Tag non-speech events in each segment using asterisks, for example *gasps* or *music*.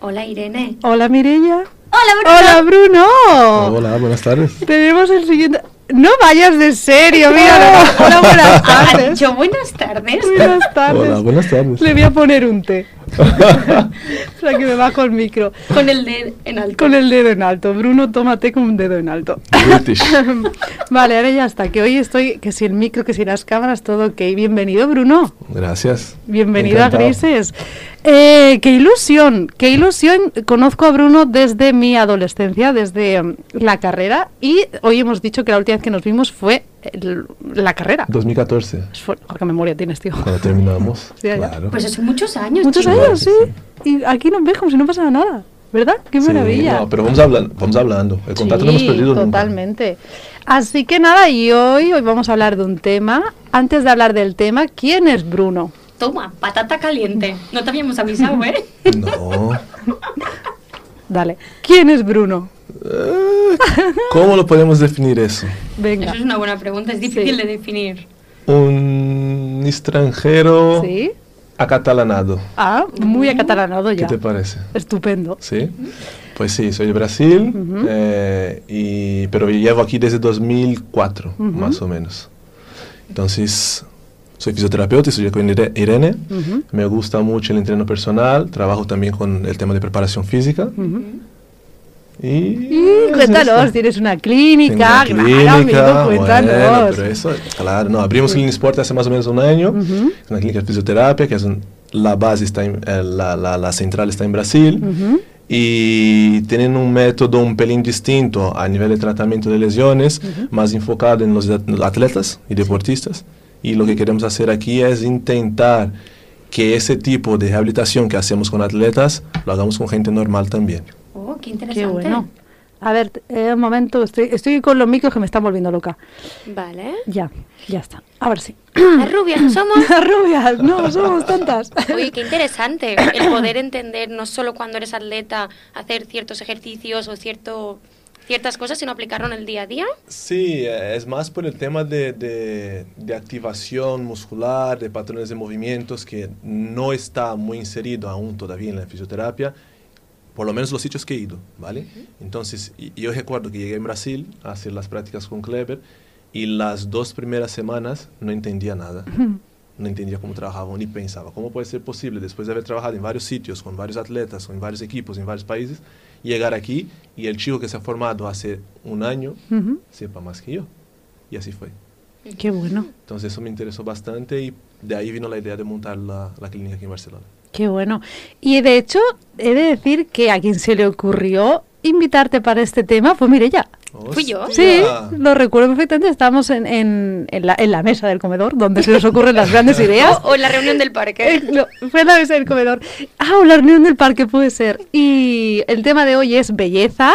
Hola Irene. Hola Mirella. Hola Bruno. Hola Bruno. Hola, buenas tardes. Tenemos el siguiente. No vayas de serio, mira. Hola, buenas Ha tardes. dicho buenas tardes. Buenas tardes. Hola, buenas tardes. Le voy a poner un té. *laughs* Para que me bajo el micro. Con el dedo en alto. Con el dedo en alto. Bruno, tómate con un dedo en alto. British. *laughs* vale, ahora ya está. Que hoy estoy, que si el micro, que si las cámaras, todo ok. Bienvenido, Bruno. Gracias. Bienvenido a. Grises. Eh, qué ilusión, qué ilusión. Conozco a Bruno desde mi adolescencia, desde mm, la carrera. Y hoy hemos dicho que la última vez que nos vimos fue el- la carrera. 2014, Fue- ¿Qué memoria tienes, tío? cuando terminamos. *laughs* Sí, claro. Pues hace muchos años. Muchos años, sí. Y aquí nos ves como si no pasara nada. ¿Verdad? Qué Sí, maravilla. no, pero vamos hablando, vamos hablando. El contacto no hemos Sí, perdido nunca. totalmente. Así que nada, y hoy, hoy vamos a hablar de un tema. Antes de hablar del tema, ¿quién es Bruno? Toma, patata caliente. No te habíamos avisado, ¿eh? *laughs* No. Dale. ¿Quién es Bruno? Eh, ¿Cómo lo podemos definir eso? Venga. Eso es una buena pregunta. Es difícil Sí. de definir. Un extranjero ¿Sí? acatalanado. Ah, muy acatalanado ¿Qué ya. te parece? Estupendo. ¿Sí? Pues sí, soy de Brasil, Ujú. eh, y, pero llevo aquí desde 2004, Ujú. más o menos. Entonces, soy fisioterapeuta, estudié con Ire- Irene. Ujú, Me gusta mucho el entreno personal, trabajo también con el tema de preparación física. ujú. Y, Y es cuéntanos, tienes una clínica, una claro, clínica, cuéntanos. bueno, pero eso, claro, no, abrimos Clean Sport hace más o menos un año, Ujú, es una clínica de fisioterapia, que es un- la base está en, eh, la, la, la central está en Brasil, ujú, y tienen un método un pelín distinto a nivel de tratamiento de lesiones, más enfocado en los at- atletas y deportistas. Y lo que queremos hacer aquí es intentar que ese tipo de rehabilitación que hacemos con atletas lo hagamos con gente normal también. Oh, qué interesante. Qué bueno. A ver, eh, un momento, estoy, estoy con los micros que me están volviendo loca. Vale. Ya, ya está. Ahora sí. Las rubias no somos. *laughs* Rubias, no, somos tantas. *laughs* Oye, qué interesante el poder entender no solo cuando eres atleta hacer ciertos ejercicios o cierto, ciertas cosas, sino aplicarlo en el día a día. Sí, eh, es más por el tema de, de- de activación muscular, de patrones de movimientos que no está muy inserido aún todavía en la fisioterapia, por lo menos los sitios que he ido, ¿vale? Entonces, y- yo recuerdo que llegué en Brasil a hacer las prácticas con Kleber y las dos primeras semanas no entendía nada. *laughs* No entendía cómo trabajaban ni pensaba, ¿cómo puede ser posible después de haber trabajado en varios sitios, con varios atletas, con varios equipos, en varios países, llegar aquí y el chico que se ha formado hace un año Ujú, sepa más que yo. Y así fue. Qué bueno, Entonces eso me interesó bastante y de ahí vino la idea de montar la, la clínica aquí en Barcelona. qué bueno. Y de hecho, he de decir que a quien se le ocurrió invitarte para este tema fue Mirella. ¿Fui yo? Sí, lo recuerdo perfectamente. Estábamos en, en, en la, en la mesa del comedor, donde se nos ocurren las grandes *laughs* ideas. O, o en la reunión del Eh, parque. no, fue en la mesa del comedor. Ah, o la reunión del parque puede ser. Y el tema de hoy es belleza.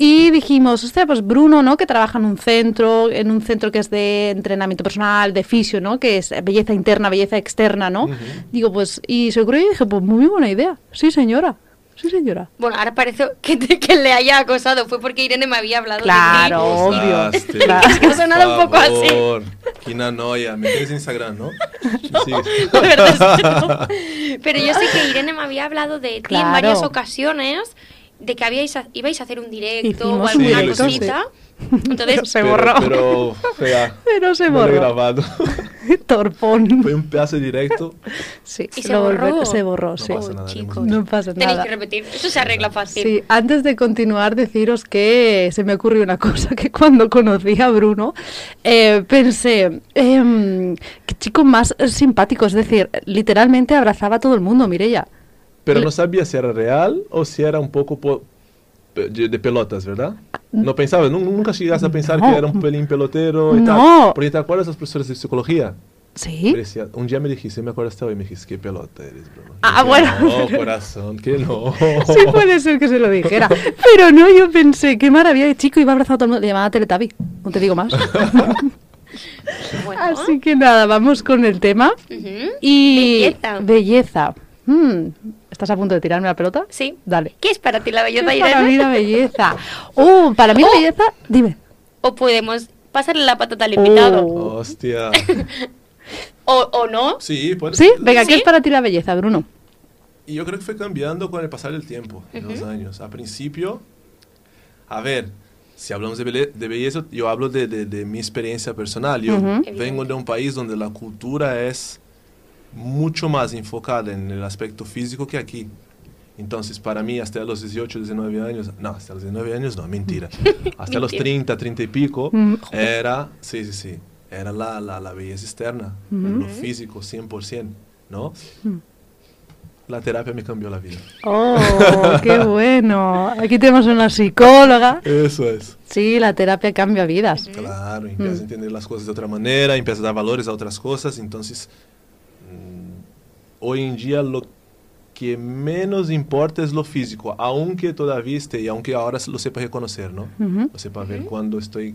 Y dijimos, hostia, pues Bruno, ¿no? Que trabaja en un centro, en un centro que es de entrenamiento personal, de fisio, ¿no? Que es belleza interna, belleza externa, ¿no? Digo, pues, y se ocurrió y dije, pues muy buena idea. Sí, señora. Sí, señora. Bueno, ahora parece que, te- que le haya acosado. Fue porque Irene me había hablado Claro. de ti. Obvio. Gozaste, Claro. Es que ha sonado un poco por así. una noia. Me tienes en Instagram, ¿no? *laughs* Sí. La verdad es que no. Pero yo sé que Irene me había hablado de ti Claro. en varias ocasiones, de que habíais, a- ibais a hacer un directo Hicimos o un alguna directo, cosita. Entonces, Pero se borró. Pero, *laughs* fea, Pero se no borró. grabado. *laughs* Torpón. Fue un pedazo directo. Sí, ¿Y se lo volve- borró? Se borró, No sí. pasa nada, chicos. No pasa tenéis nada. que repetir. Eso se arregla fácil. Sí, antes de continuar, deciros que se me ocurrió una cosa, que cuando conocí a Bruno, eh, pensé, em, qué chico más simpático, es decir, literalmente abrazaba a todo el mundo, Mireya. Pero no sabía si era real o si era un poco po- de, de pelotas, ¿verdad? No pensaba, nu- nunca llegaste a pensar No. que era un pelín pelotero y No. tal. Porque te acuerdas los profesores de psicología. ¿Sí? Decía- un día me dijiste, me acuerdo hasta hoy, me dijiste, qué pelota eres, Bruno. Ah, bueno. No, corazón, que no. *laughs* Sí puede ser que se lo dijera. Pero no, yo pensé, qué maravilla de chico, iba abrazado a todo el mundo. Le llamaba Teletabi, no te digo más. *laughs* Bueno. Así que nada, vamos con el tema. Ujú. Y Belleza. belleza. Mm, ¿Estás a punto de tirarme la pelota? Sí. Dale. ¿Qué es para ti la belleza, ¿Qué es para mí la belleza. Oh, para mí la Oh. belleza, dime. O podemos pasarle la patata al invitado. Oh. Hostia. *laughs* O, o no. Sí, puede ¿Sí? Venga, ¿qué ¿Sí? es para ti la belleza, Bruno? Y yo creo que fue cambiando con el pasar del tiempo, en los años. A principio, a ver, si hablamos de, belle- de belleza, yo hablo de, de- de mi experiencia personal. Yo vengo de un país donde la cultura es mucho más enfocada en el aspecto físico que aquí. Entonces, para mí, hasta los 18, 19 años, no, hasta los 19 años no, mentira. *laughs* Hasta los Mentira. 30, 30 y pico, Mm, era, sí, sí, sí, era la, la, la belleza externa, lo físico, 100%, ¿no? La terapia me cambió la vida. Oh, qué *laughs* bueno. Aquí tenemos una psicóloga. Eso es. Sí, la terapia cambia vidas. Claro, empiezas a entender las cosas de otra manera, empiezas a dar valores a otras cosas, entonces mm, hoy en día lo que menos importa es lo físico, aunque todavía esté, y aunque ahora lo sepa reconocer, ¿no? Ujú. Lo sepa ver cuando estoy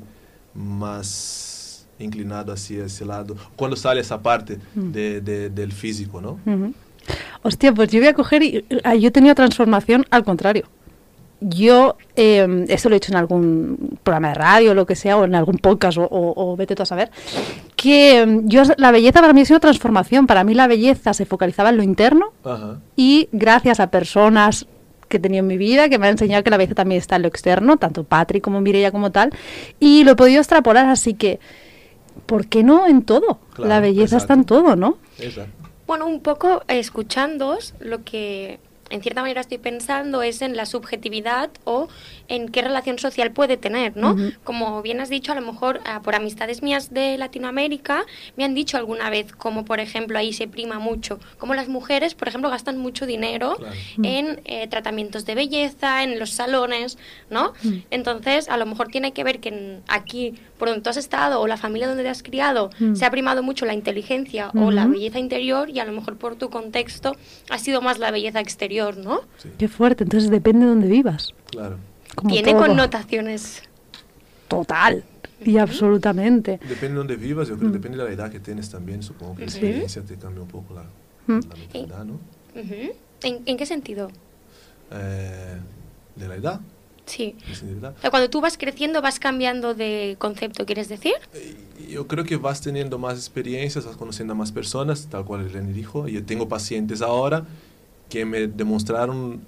más inclinado hacia ese lado, cuando sale esa parte de- de- del físico, ¿no? Hostia, pues yo voy a coger y ah, yo he tenido transformación al contrario. Yo, eh, esto lo he hecho en algún programa de radio, o lo que sea, o en algún podcast, o, o- o vete tú a saber, que eh, yo, la belleza para mí ha sido transformación. Para mí la belleza se focalizaba en lo interno Ajá. y gracias a personas que he tenido en mi vida, que me han enseñado que la belleza también está en lo externo, tanto Patrick como Mireia como tal, y lo he podido extrapolar, así que, ¿por qué no en todo? Claro, la belleza está en todo, ¿no? Exacto. Bueno, un poco escuchándoos, lo que en cierta manera estoy pensando es en la subjetividad o en qué relación social puede tener, ¿no? Como bien has dicho, a lo mejor ah, por amistades mías de Latinoamérica me han dicho alguna vez como, por ejemplo, ahí se prima mucho, como las mujeres, por ejemplo, gastan mucho dinero Claro. en eh, tratamientos de belleza, en los salones, ¿no? Entonces, a lo mejor tiene que ver que en- aquí, por donde tú has estado o la familia donde te has criado, se ha primado mucho la inteligencia o la belleza interior y a lo mejor por tu contexto ha sido más la belleza exterior, ¿no? Sí, Qué fuerte, entonces depende de dónde vivas. claro. Como Tiene todo. connotaciones. Total y absolutamente. Depende de dónde vivas, yo creo que depende de la edad que tienes también, supongo que la experiencia te cambia un poco la, Mm. la mentalidad, ¿no? ¿En, en qué sentido? Eh, de la edad, Sí. O sea, cuando tú vas creciendo vas cambiando de concepto, ¿quieres decir? Eh, Yo creo que vas teniendo más experiencias, vas conociendo a más personas, tal cual Eleni dijo. Yo tengo pacientes ahora que me demostraron,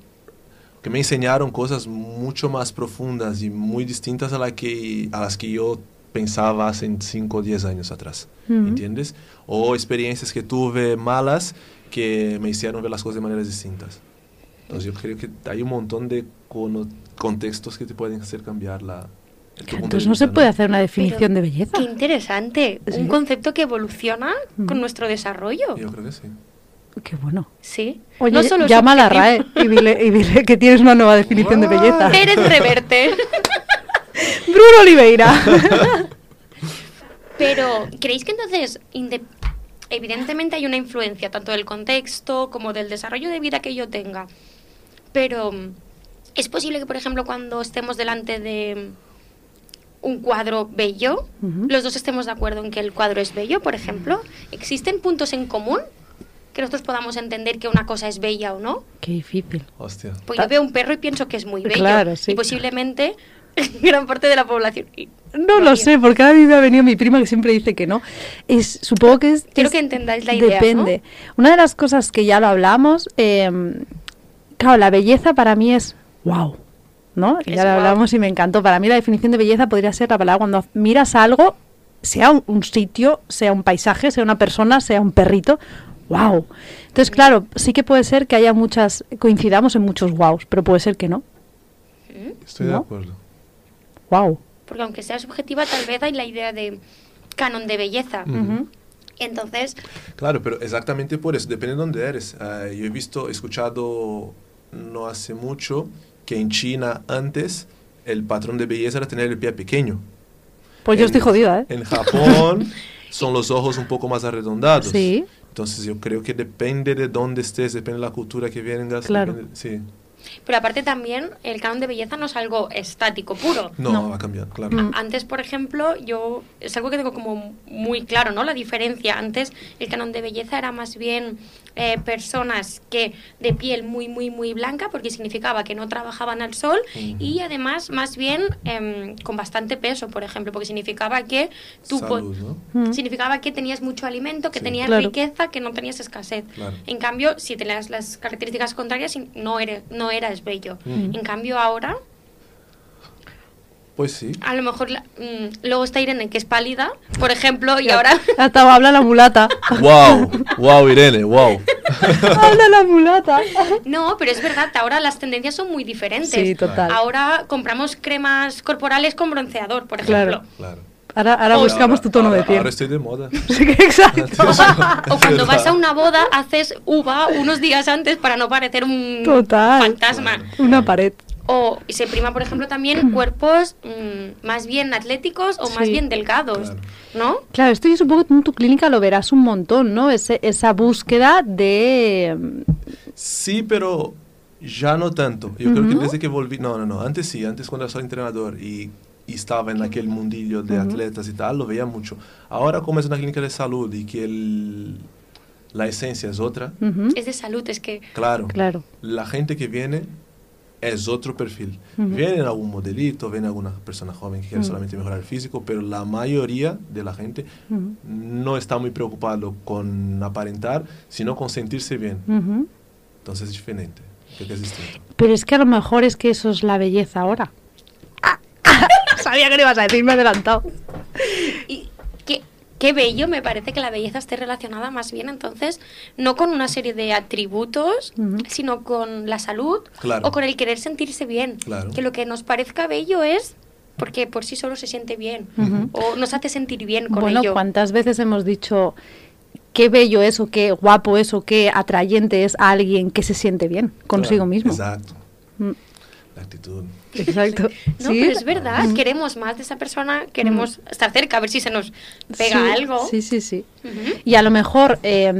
que me enseñaron cosas mucho más profundas y muy distintas a, la que, a las que yo pensaba hace 5 o 10 años atrás. ¿Entiendes? O experiencias que tuve malas que me hicieron ver las cosas de maneras distintas. Entonces yo creo que hay un montón de contextos que te pueden hacer cambiar la... tu punto de Entonces no se puede hacer una definición Pero, de belleza. Qué interesante. Sí. Un concepto que evoluciona con nuestro desarrollo. Yo creo que sí. Qué bueno. Sí. Oye, no solo llama a la. RAE y dile, y dile que tienes una nueva definición de belleza. Pérez Reverte. *laughs* Bruno Oliveira. *laughs* Pero, ¿creéis que entonces, evidentemente hay una influencia tanto del contexto como del desarrollo de vida que yo tenga? Pero, ¿es posible que, por ejemplo, cuando estemos delante de un cuadro bello, los dos estemos de acuerdo en que el cuadro es bello, por ejemplo? ¿Existen puntos en común que nosotros podamos entender que una cosa es bella o no? Qué difícil. Hostia. Pues yo veo un perro y pienso que es muy bello. Claro, sí. Y posiblemente *laughs* gran parte de la población. No lo sé, porque a mí me ha venido mi prima que siempre dice que no. Es, supongo que es... Quiero es- que entendáis la idea, Depende. Una de las cosas que ya lo hablamos, eh, claro, la belleza para mí es wow, ¿no? Es ya lo guau. hablamos y me encantó. Para mí la definición de belleza podría ser la palabra cuando miras algo, sea un, un sitio, sea un paisaje, sea una persona, sea un perrito, wow. Entonces, claro, sí que puede ser que haya muchas, coincidamos en muchos wows, pero puede ser que no. ¿Mm? Estoy de acuerdo. Wow. Porque aunque sea subjetiva, tal vez hay la idea de canon de belleza. Entonces, Claro, pero exactamente por eso, depende de dónde eres. Ah, yo he visto, he escuchado no hace mucho que en China antes el patrón de belleza era tener el pie pequeño. Pues yo En- estoy jodida, ¿eh? En Japón *laughs* son los ojos un poco más arredondados. Sí. Entonces yo creo que depende de dónde estés, depende de la cultura que vengas. Claro. depende- sí. pero aparte también, el canon de belleza no es algo estático puro. No, No. va a cambiar, claro. Mm. Antes, por ejemplo, yo es algo que tengo como muy claro, ¿no? La diferencia. Antes el canon de belleza era más bien eh, personas que de piel muy, muy, muy blanca, porque significaba que no trabajaban al sol, y además, más bien, em, con bastante peso, por ejemplo, porque significaba que tú po- Salud, ¿no? Significaba que tenías mucho alimento, que Sí. tenías Claro. riqueza, que no tenías escasez. Claro. En cambio, si tenías las características contrarias, no eres, no eras bello. En cambio, ahora, Pues sí. a lo mejor, la- mm, luego está Irene, que es pálida, por ejemplo, y ahora... Hasta habla la mulata. *laughs* Wow, wow, Irene, wow. *laughs* habla la mulata. No, pero es verdad, ahora las tendencias son muy diferentes. Sí, total. Ahora compramos cremas corporales con bronceador, por ejemplo. Claro. Claro. Ahora, ahora O- buscamos tu tono de piel. Ahora estoy de moda. *laughs* Sí, exacto. O cuando vas a una boda, haces uva unos días antes para no parecer un Total. fantasma. Una pared. O se prima, por ejemplo, también cuerpos mm, más bien atléticos o más bien delgados, Claro. ¿no? Claro, esto yo supongo que en tu clínica lo verás un montón, ¿no? Ese- esa búsqueda de... Sí, pero ya no tanto. Yo creo que desde que volví, no, no, no, antes sí, antes cuando soy entrenador y, y estaba en aquel mundillo de atletas y tal, lo veía mucho. Ahora como es una clínica de salud y que el- la esencia es otra, Es de salud, es que claro, Claro. la gente que viene es otro perfil. Ujú. Viene algún modelito, viene alguna persona joven que quiere solamente mejorar el físico, pero la mayoría de la gente no está muy preocupado con aparentar, sino con sentirse bien. Entonces es diferente, creo que es distinto. Pero es que a lo mejor es que eso es la belleza ahora. *laughs* Sabía que lo ibas a decir, me he adelantado. y qué, bello, me parece que la belleza esté relacionada más bien entonces no con una serie de atributos, sino con la salud Claro. o con el querer sentirse bien. Claro. Que lo que nos parezca bello es porque por sí solo se siente bien o nos hace sentir bien con Bueno, ello. ¿cuántas veces hemos dicho qué bello es o qué guapo es o qué atrayente es a alguien que se siente bien consigo Claro, mismo? Exacto, Mm, la actitud. Exacto. *laughs* No, Sí. pero es verdad, Mm. queremos más de esa persona, queremos estar cerca, a ver si se nos pega Sí, algo. Sí, sí, sí. Y a lo mejor, eh,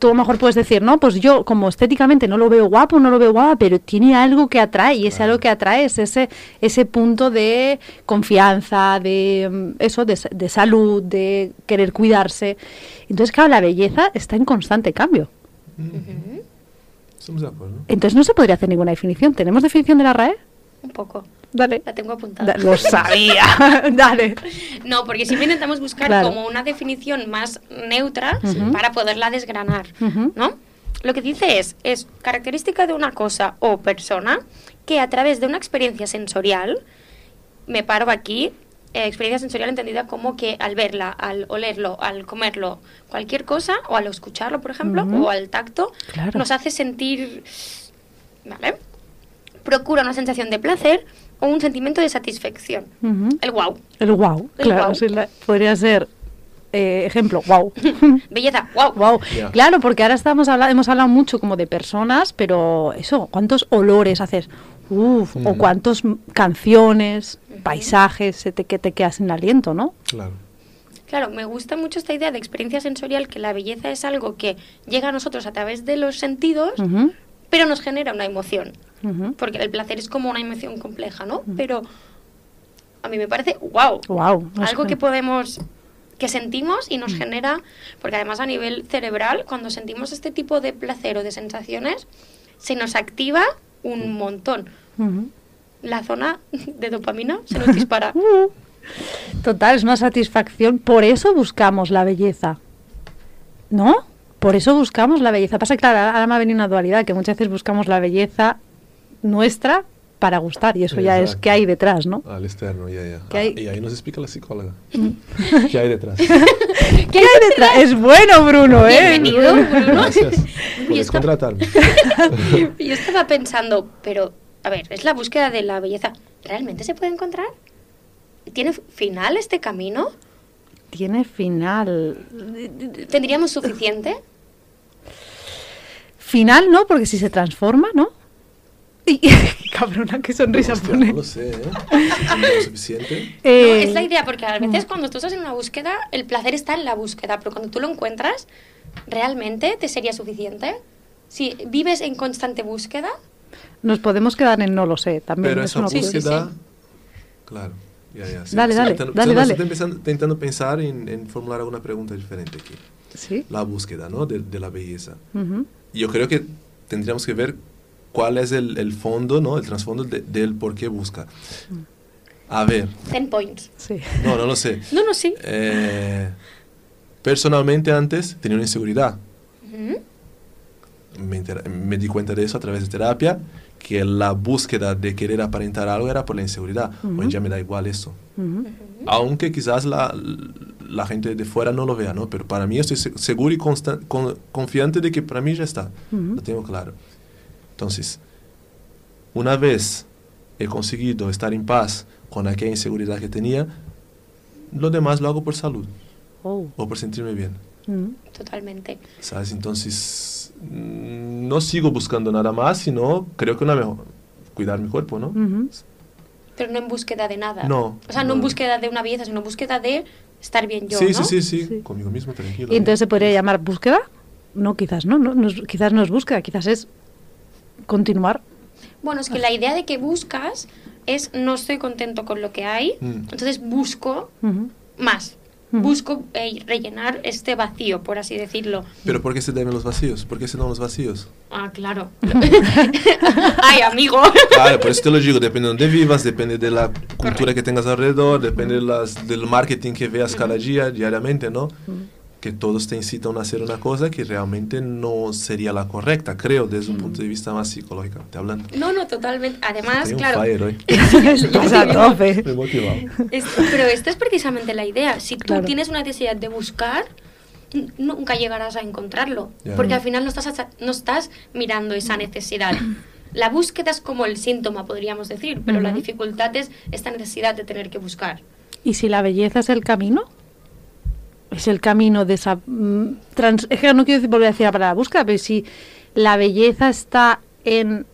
tú a lo mejor puedes decir, no, pues yo como estéticamente no lo veo guapo, no lo veo guapa, pero tiene algo que atrae y ese Claro. algo que atrae es ese, ese punto de confianza, de mm, eso, de, de salud, de querer cuidarse. Entonces, claro, la belleza está en constante cambio. Ujú. Estamos de acuerdo. Entonces no se podría hacer ninguna definición. ¿Tenemos definición de la RAE? Un poco. Dale. La tengo apuntada. Da- lo sabía. *laughs* Dale. No, porque siempre intentamos buscar Claro. como una definición más neutra para poderla desgranar. ¿no? Lo que dice es, es característica de una cosa o persona que a través de una experiencia sensorial, me paro aquí, eh, experiencia sensorial entendida como que al verla, al olerlo, al comerlo, cualquier cosa, o al escucharlo, por ejemplo, o al tacto, Claro. nos hace sentir, ¿vale? Procura una sensación de placer o un sentimiento de satisfacción. El wow. El wow. El claro, guau. sí, la- podría ser eh, ejemplo, wow. *laughs* Belleza, wow. Wow. Claro, porque ahora estamos hablando, hemos hablado mucho como de personas, pero eso, ¿cuántos olores haces? Uf, o cuántas canciones, paisajes se te, que te quedas sin aliento, ¿no? Claro. Claro, me gusta mucho esta idea de experiencia sensorial, que la belleza es algo que llega a nosotros a través de los sentidos, pero nos genera una emoción. Porque el placer es como una emoción compleja, ¿no? Pero a mí me parece, wow, Wow. algo que podemos que sentimos y nos genera, porque además a nivel cerebral, cuando sentimos este tipo de placer o de sensaciones, se nos activa un montón. La zona de dopamina se nos dispara. *laughs* Uh, Total, es una satisfacción. Por eso buscamos la belleza. ¿No? Por eso buscamos la belleza. Pasa que, claro, ahora me ha venido una dualidad, que muchas veces buscamos la belleza nuestra para gustar, y eso ya es que hay detrás, ¿no? Al externo, ya, ya. ¿Qué hay? Ah, y ahí nos explica la psicóloga. ¿Qué hay detrás? *laughs* ¿Qué hay detrás? Es bueno, Bruno, ¿eh? Bienvenido, Bruno. Gracias. Puedes contratarme. *laughs* Yo estaba pensando, pero, a ver, es la búsqueda de la belleza. ¿Realmente se puede encontrar? ¿Tiene final este camino? Tiene final. ¿Tendríamos suficiente? Final no, porque si se transforma, ¿no? Y, *laughs* cabrona, qué sonrisa Hostia, pone. no lo sé, ¿eh? ¿No es suficiente? No, Eh, es la idea, porque a veces cuando tú estás en una búsqueda, el placer está en la búsqueda, pero cuando tú lo encuentras, ¿realmente te sería suficiente? Si vives en constante búsqueda, Nos podemos quedar en no lo sé, también. Pero es esa una Sí, sí, búsqueda... sí. Claro. Ya, ya, sí. Dale, Sí, dale, intentando- dale, dale. Estoy empezando- intentando pensar en, en formular alguna pregunta diferente aquí. Sí. la búsqueda ¿no? de, de la belleza. Ujú. Y yo creo que tendríamos que ver cuál es el, el fondo, ¿no? el trasfondo de- del por qué busca. A ver, Ten points. Sí. no, no lo sé. *laughs* No, no, sí. Eh, personalmente antes tenía una inseguridad. Ujú. Me, me di cuenta de eso a través de terapia, que la búsqueda de querer aparentar algo era por la inseguridad. Hoy Ujú. en día me da igual eso. Ujú. Aunque quizás la, la gente de fuera no lo vea, ¿no? Pero para mí estoy se- seguro y con- confiante de que para mí ya está. Ujú. Lo tengo claro. Entonces, una vez he conseguido estar en paz con aquella inseguridad que tenía, lo demás lo hago por salud Oh. o por sentirme bien. Totalmente. ¿Sabes? Entonces, no sigo buscando nada más, sino creo que una mejor, cuidar mi cuerpo, ¿no? Pero no en búsqueda de nada. No, O sea, no, en búsqueda de una belleza, sino en búsqueda de estar bien yo, sí, ¿no? sí, sí, sí, Sí. conmigo mismo, tranquilo. Y entonces se podría llamar búsqueda. No, quizás no, no, quizás no es búsqueda, quizás es continuar. Bueno, es que la idea de que buscas es no estoy contento con lo que hay, Mm. entonces busco más. Busco eh, rellenar este vacío, por así decirlo. Pero ¿por qué se deben los vacíos? ¿Por qué se dan los vacíos? Ah, claro. *laughs* Ay, amigo. Claro, por eso te lo digo, depende de dónde vivas, depende de la cultura que tengas alrededor, depende de las- del marketing que veas cada día, diariamente, ¿no? Que todos te incitan a hacer una cosa que realmente no sería la correcta, creo, desde un punto de vista más psicológicamente hablando. No, no, totalmente. Además, claro. fire hoy. *laughs* Tope. Me he motivado. Es- pero esta es precisamente la idea. Si tú Claro. tienes una necesidad de buscar, nunca llegarás a encontrarlo. Ya. Porque al final no estás, no estás mirando esa necesidad. La búsqueda es como el síntoma, podríamos decir, pero la Ujú. dificultad es esta necesidad de tener que buscar. ¿Y si la belleza es el camino? Es el camino de esa... mm, trans- es que no quiero decir- volver a decir la palabra búsqueda, pero si la belleza está en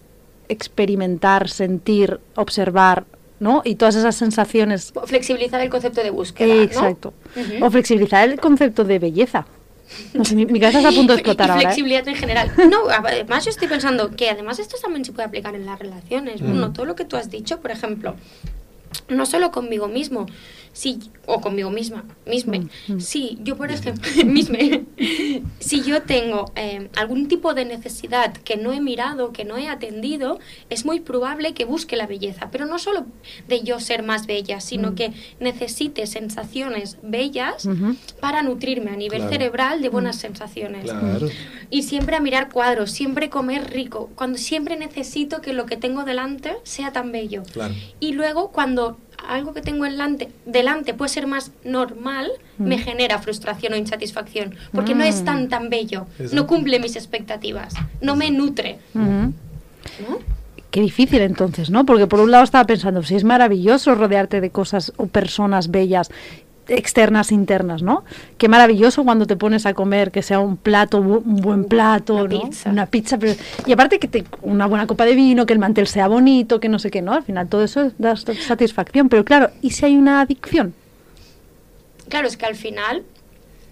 experimentar, sentir, observar, ¿no? Y todas esas sensaciones... Flexibilizar el concepto de búsqueda. ¿no? Exacto. O flexibilizar el concepto de belleza. No sé, mi, mi cabeza está a punto de *laughs* explotar y ahora. ¿eh? flexibilidad en general. No, además yo estoy pensando que además esto también se puede aplicar en las relaciones. Mm. Bueno, todo lo que tú has dicho, por ejemplo, no solo conmigo mismo, si, o conmigo misma, misme. Mm, mm. Si yo, por ejemplo, *laughs* misme, si yo tengo eh, algún tipo de necesidad que no he mirado, que no he atendido, es muy probable que busque la belleza. Pero no solo de yo ser más bella, sino Mm. que necesite sensaciones bellas para nutrirme a nivel Claro. cerebral de Mm. buenas sensaciones. Claro. Y siempre a mirar cuadros, siempre comer rico, cuando siempre necesito que lo que tengo delante sea tan bello. Claro. Y luego cuando algo que tengo delante, delante puede ser más normal, Mm. me genera frustración o insatisfacción, porque no es Mm. tan tan bello, no cumple mis expectativas, no me nutre. ¿no? Qué difícil entonces, ¿no? Porque por un lado estaba pensando, si es maravilloso rodearte de cosas o personas bellas, externas, internas, ¿no? Qué maravilloso cuando te pones a comer, que sea un plato, un buen plato, Una ¿no? pizza. Una pizza, pero- y aparte que te, una buena copa de vino, que el mantel sea bonito, que no sé qué, ¿no? Al final todo eso da satisfacción, pero claro, ¿y si hay una adicción? Claro, es que al final,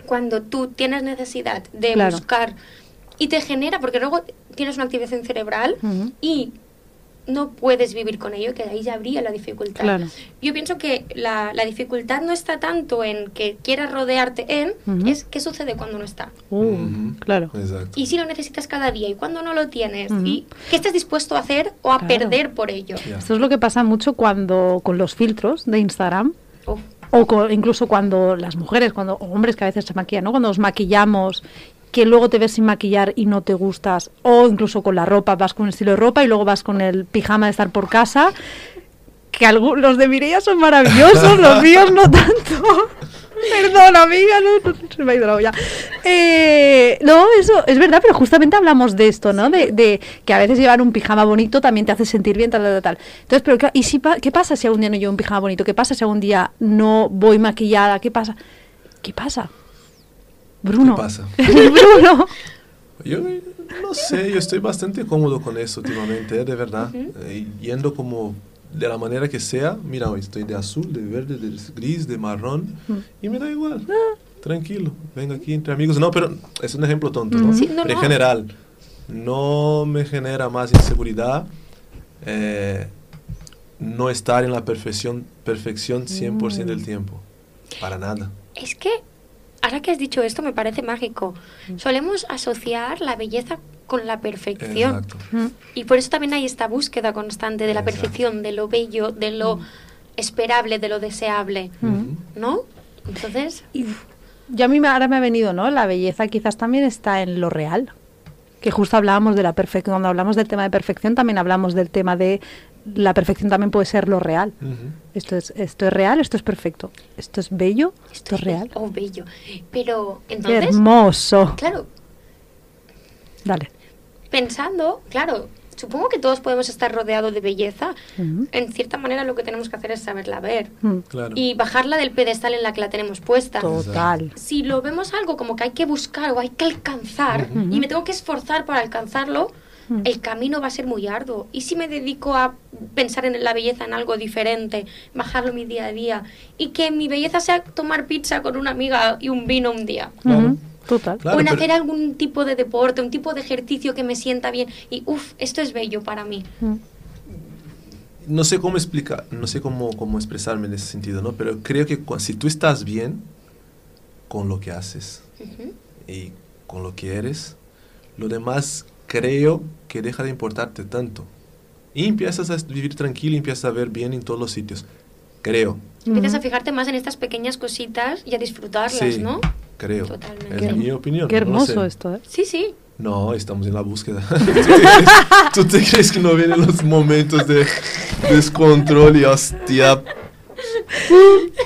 cuando tú tienes necesidad de Claro. buscar y te genera, porque luego tienes una activación cerebral y no puedes vivir con ello, que de ahí ya habría la dificultad. Claro. Yo pienso que la, la dificultad no está tanto en que quieras rodearte en, es qué sucede cuando no está. Uh. Claro. Exacto. Y si lo necesitas cada día y cuando no lo tienes, y qué estás dispuesto a hacer o a Claro. perder por ello. Ya. Esto es lo que pasa mucho cuando con los filtros de Instagram, Uf, O co- incluso cuando las mujeres, cuando o hombres que a veces se maquillan, ¿no? Cuando nos maquillamos, que luego te ves sin maquillar y no te gustas, o incluso con la ropa, vas con un estilo de ropa y luego vas con el pijama de estar por casa, que algu- los de Mireia son maravillosos, los *laughs* míos no tanto. *laughs* Perdón, amiga, no, no, se me ha ido la olla. Eh, no, eso es verdad, pero justamente hablamos de esto, ¿no? De, de que a veces llevar un pijama bonito también te hace sentir bien, tal, tal, tal. Entonces, pero ¿y si pa- qué pasa si algún día no llevo un pijama bonito? ¿Qué pasa si algún día no voy maquillada? ¿Qué pasa? ¿Qué pasa? Bruno. ¿Qué pasa? *laughs* Bruno. Yo no sé, yo estoy bastante cómodo con eso últimamente, eh, de verdad. Eh, yendo como de la manera que sea. Mira, hoy estoy de azul, de verde, de gris, de marrón. Y me da igual. Tranquilo, vengo aquí entre amigos. No, pero es un ejemplo tonto, ¿no? Sí, no, pero en general, no me genera más inseguridad eh, no estar en la perfección, perfección 100% del tiempo. Para nada. Es que ahora que has dicho esto me parece mágico. Mm. Solemos asociar la belleza con la perfección. Exacto. Mm. Y por eso también hay esta búsqueda constante de la Exacto. perfección, de lo bello, de lo esperable, de lo deseable, Mm. ¿no? Entonces, Yo a mí me- ahora me ha venido, ¿no? La belleza quizás también está en lo real. Que justo hablábamos de la perfección. Cuando hablamos del tema de perfección, también hablamos del tema de la perfección también puede ser lo real. Esto es, esto es real, esto es perfecto. Esto es bello, esto es real. oh, bello. Pero Qué entonces, hermoso. claro, Dale. pensando, claro, supongo que todos podemos estar rodeados de belleza. En cierta manera lo que tenemos que hacer es saberla ver. Claro. y bajarla del pedestal en la que la tenemos puesta. Total. Si lo vemos algo como que hay que buscar o hay que alcanzar y me tengo que esforzar para alcanzarlo. El camino va a ser muy arduo. Y si me dedico a pensar en la belleza en algo diferente, bajarlo mi día a día y que mi belleza sea tomar pizza con una amiga y un vino un día. Total. Claro, o en pero- hacer algún tipo de deporte, un tipo de ejercicio que me sienta bien y uff, esto es bello para mí. Mm. no sé cómo explicar, no sé cómo, cómo expresarme en ese sentido, ¿no? Pero creo que si tú estás bien con lo que haces Ujú. y con lo que eres, lo demás creo que deja de importarte tanto. Y empiezas a vivir tranquilo y empiezas a ver bien en todos los sitios. Creo. Empiezas a fijarte más en estas pequeñas cositas y a disfrutarlas, Sí, ¿no? creo. Totalmente. Es mi opinión. Qué no hermoso sé. esto, ¿eh? Sí, sí. No, estamos en la búsqueda. *laughs* ¿Tú, te crees, tú te crees que no vienen los momentos de descontrol y hostia?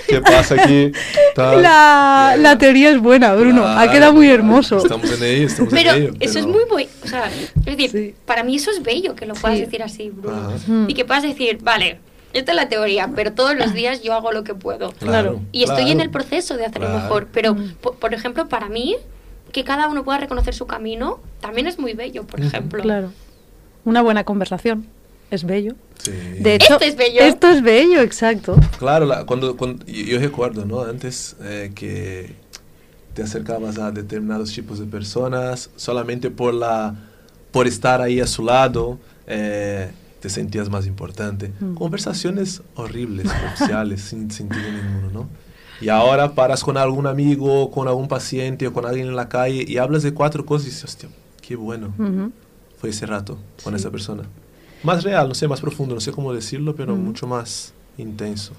¿Qué pasa aquí? Tal. La, la teoría es buena, Bruno. ha quedado muy hermoso. Estamos en ello, estamos Pero en ello. eso es pero- muy bueno. O sea, es decir, Sí. para mí eso es bello que lo puedas Sí. decir así, Bruno. Mm. Y que puedas decir, vale, esta es la teoría, pero todos los días yo hago lo que puedo. Claro. Y estoy claro. en el proceso de hacerlo Claro. mejor. Pero, Mm. po- por, ejemplo, para mí, que cada uno pueda reconocer su camino, también es muy bello, por ejemplo. Claro. Una buena conversación. Es bello. Sí. De hecho, Esto es bello. Esto es bello, exacto. Claro, la- cuando, cuando- yo recuerdo, ¿no? Antes eh, que te acercabas a determinados tipos de personas solamente por la por estar ahí a su lado, eh, te sentías más importante. Mm. Conversaciones horribles, superficiales, sin sentido ninguno, ¿no? Y ahora paras con algún amigo, con algún paciente o con alguien en la calle y hablas de cuatro cosas y dices, hostia, qué bueno fue ese rato con Sí. esa persona. Más real, no sé, más profundo, no sé cómo decirlo, pero Mm. mucho más intenso.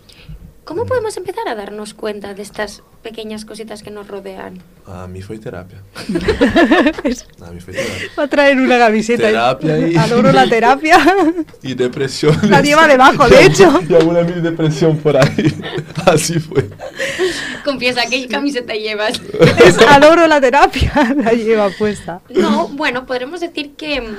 ¿Cómo podemos empezar a darnos cuenta de estas pequeñas cositas que nos rodean? A mí fue terapia. *laughs* A mí fue terapia. Va a traer una camiseta. Terapia y- Adoro la terapia. *laughs* Y depresión. La lleva debajo, de hecho. Y alguna mini depresión por ahí. *laughs* Así fue. Confiesa, ¿qué camiseta llevas? Es adoro la terapia. La lleva puesta. No, bueno, podremos decir que, mm,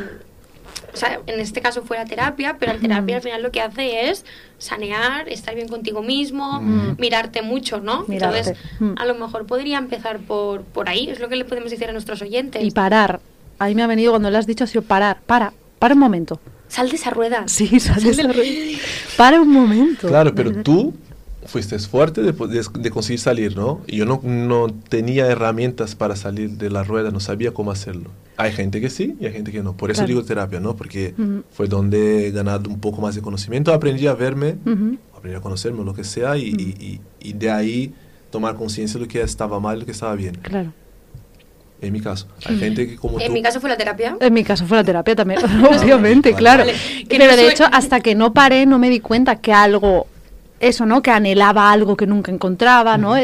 o sea, en este caso fue la terapia, pero la terapia al final lo que hace es sanear, estar bien contigo mismo, Mm. mirarte mucho, ¿no? Mirarte. Entonces, Mm. a lo mejor podría empezar por, por ahí, es lo que le podemos decir a nuestros oyentes. Y parar. A mí me ha venido cuando le has dicho, ha sido parar. Para. Para un momento. Sal de esa rueda. Sí, sal de esa rueda. Para un momento. Claro, pero tú fuiste fuerte de, de, de conseguir salir, ¿no? Y yo no, no tenía herramientas para salir de la rueda, no sabía cómo hacerlo. Hay gente que sí y hay gente que no. Por eso Claro. digo terapia, ¿no? Porque Ujú. fue donde he ganado un poco más de conocimiento, aprendí a verme, Ujú. aprendí a conocerme, lo que sea, y, y- y- y de ahí tomar conciencia de lo que estaba mal y lo que estaba bien. Claro. En mi caso. Hay gente que como En tú... mi caso fue la terapia. En mi caso fue la terapia también, *laughs* obviamente, vale. claro. Vale. Pero no de hecho, hasta que no paré, no me di cuenta que algo, eso, ¿no? Que anhelaba algo que nunca encontraba, ¿no?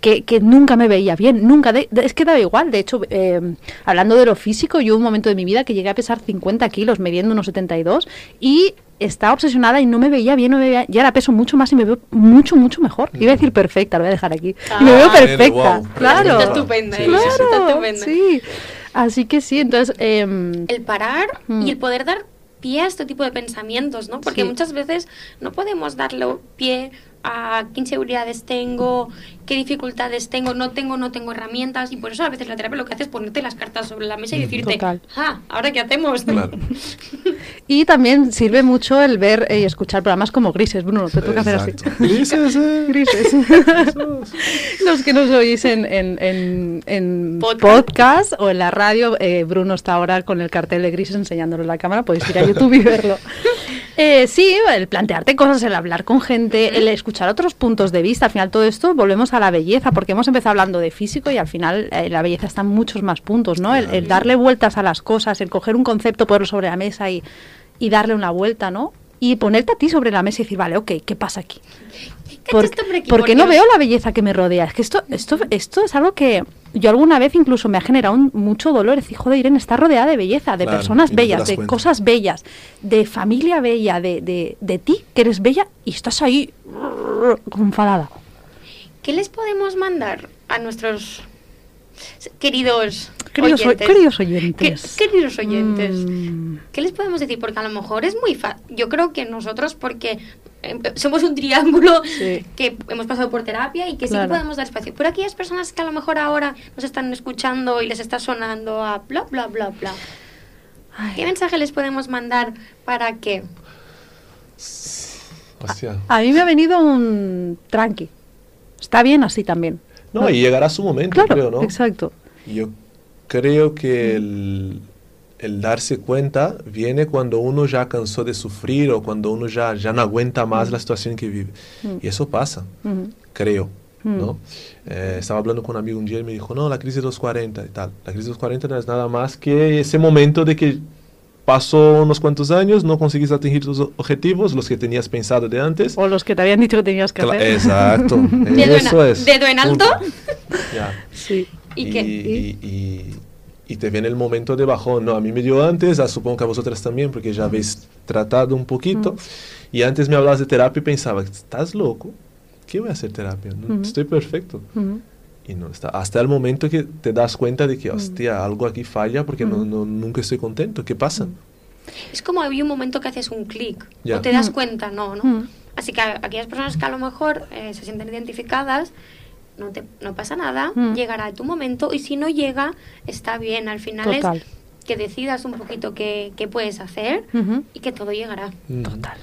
Que, que nunca me veía bien, nunca. de- de- es que daba igual. De hecho, eh, hablando de lo físico, yo hubo un momento de mi vida que llegué a pesar 50 kilos, midiendo unos 72, y estaba obsesionada y no me veía bien, no me veía. Y ahora peso mucho más y me veo mucho, mucho mejor. Iba a decir perfecta, lo voy a dejar aquí. y me veo Ah, perfecta, wow. claro. Está estupenda, Sí, sí, sí. está Claro, estupenda. sí. Así que sí, entonces... em, el parar Mm. y el poder dar pie a este tipo de pensamientos, ¿no? Porque Sí. muchas veces no podemos darle pie a qué inseguridades tengo, qué dificultades tengo, no tengo, no tengo herramientas y por eso a veces la terapia lo que hace es ponerte las cartas sobre la mesa y Mm. decirte, Total. ah, ¿ahora qué hacemos? Claro. *laughs* Y también sirve mucho el ver y escuchar programas como Grises, Bruno, te toca hacer así. Grises, eh. *laughs* Grises. Los que nos oís en, en, en, en Podcast. podcast. o en la radio, eh, Bruno está ahora con el cartel de Grises enseñándolo en la cámara, podéis ir a YouTube y verlo. *laughs* Eh, sí, el plantearte cosas, el hablar con gente, el escuchar otros puntos de vista. Al final todo esto volvemos a la belleza, porque hemos empezado hablando de físico y al final eh, la belleza está en muchos más puntos, ¿no? El, el darle vueltas a las cosas, el coger un concepto, ponerlo sobre la mesa y, y darle una vuelta, ¿no? Y ponerte a ti sobre la mesa y decir, vale, ok, ¿qué pasa aquí? ¿Qué Por- esto por aquí, porque por no veo la belleza que me rodea. Es que esto, esto, esto es algo que yo alguna vez incluso me ha generado un- mucho dolor. Es decir, joder, Irene, está rodeada de belleza, de Claro, personas no bellas, de cuenta. cosas bellas, de familia bella, de, de, de ti, que eres bella, y estás ahí enfadada. ¿Qué les podemos mandar a nuestros queridos Queridos, oyentes? queridos Que- oyentes. queridos oyentes. Mm, ¿Qué les podemos decir? Porque a lo mejor es muy fácil. Yo creo que nosotros, porque eh, somos un triángulo Sí. que hemos pasado por terapia y que sí Claro. que podemos dar espacio. Pero aquellas personas que a lo mejor ahora nos están escuchando y les está sonando a bla, bla, bla, bla. ay. ¿Qué mensaje les podemos mandar para que? Hostia. A mí me ha venido un tranqui. Está bien así también. No, y llegará su momento, Claro, creo, ¿no? exacto. Yo creo que el, el darse cuenta viene cuando uno ya cansó de sufrir o cuando uno ya, ya no aguenta más la situación que vive. Mm. Y eso pasa, creo. Mm. ¿no? Eh, estaba hablando con un amigo un día y me dijo, no, la crisis de los 40 y tal. La crisis de los 40 no es nada más que ese momento de que pasó unos cuantos años, no conseguiste atingir tus objetivos, los que tenías pensado de antes. O los que te habían dicho que tenías que Cla- hacer. Exacto, *laughs* Dedo en eso a- es. dedo en alto. *laughs* Ya. Sí. ¿Y qué? y, y- y te viene el momento de bajón. No, a mí me dio antes, ah, supongo que a vosotras también, porque ya habéis tratado un poquito. Y antes me hablabas de terapia y pensaba, ¿estás loco? ¿Qué voy a hacer terapia? No. Estoy perfecto. Y no está. Hasta el momento que te das cuenta de que, hostia, algo aquí falla porque no, no- nunca estoy contento. ¿Qué pasa? Es como hay un momento que haces un clic o te das cuenta, no, ¿no? Así que aquellas personas que a lo mejor eh, se sienten identificadas, no, te, no pasa nada, Mm. llegará tu momento y si no llega, está bien. Al final Total. es que decidas un poquito qué, qué puedes hacer y que todo llegará. Mm. Total.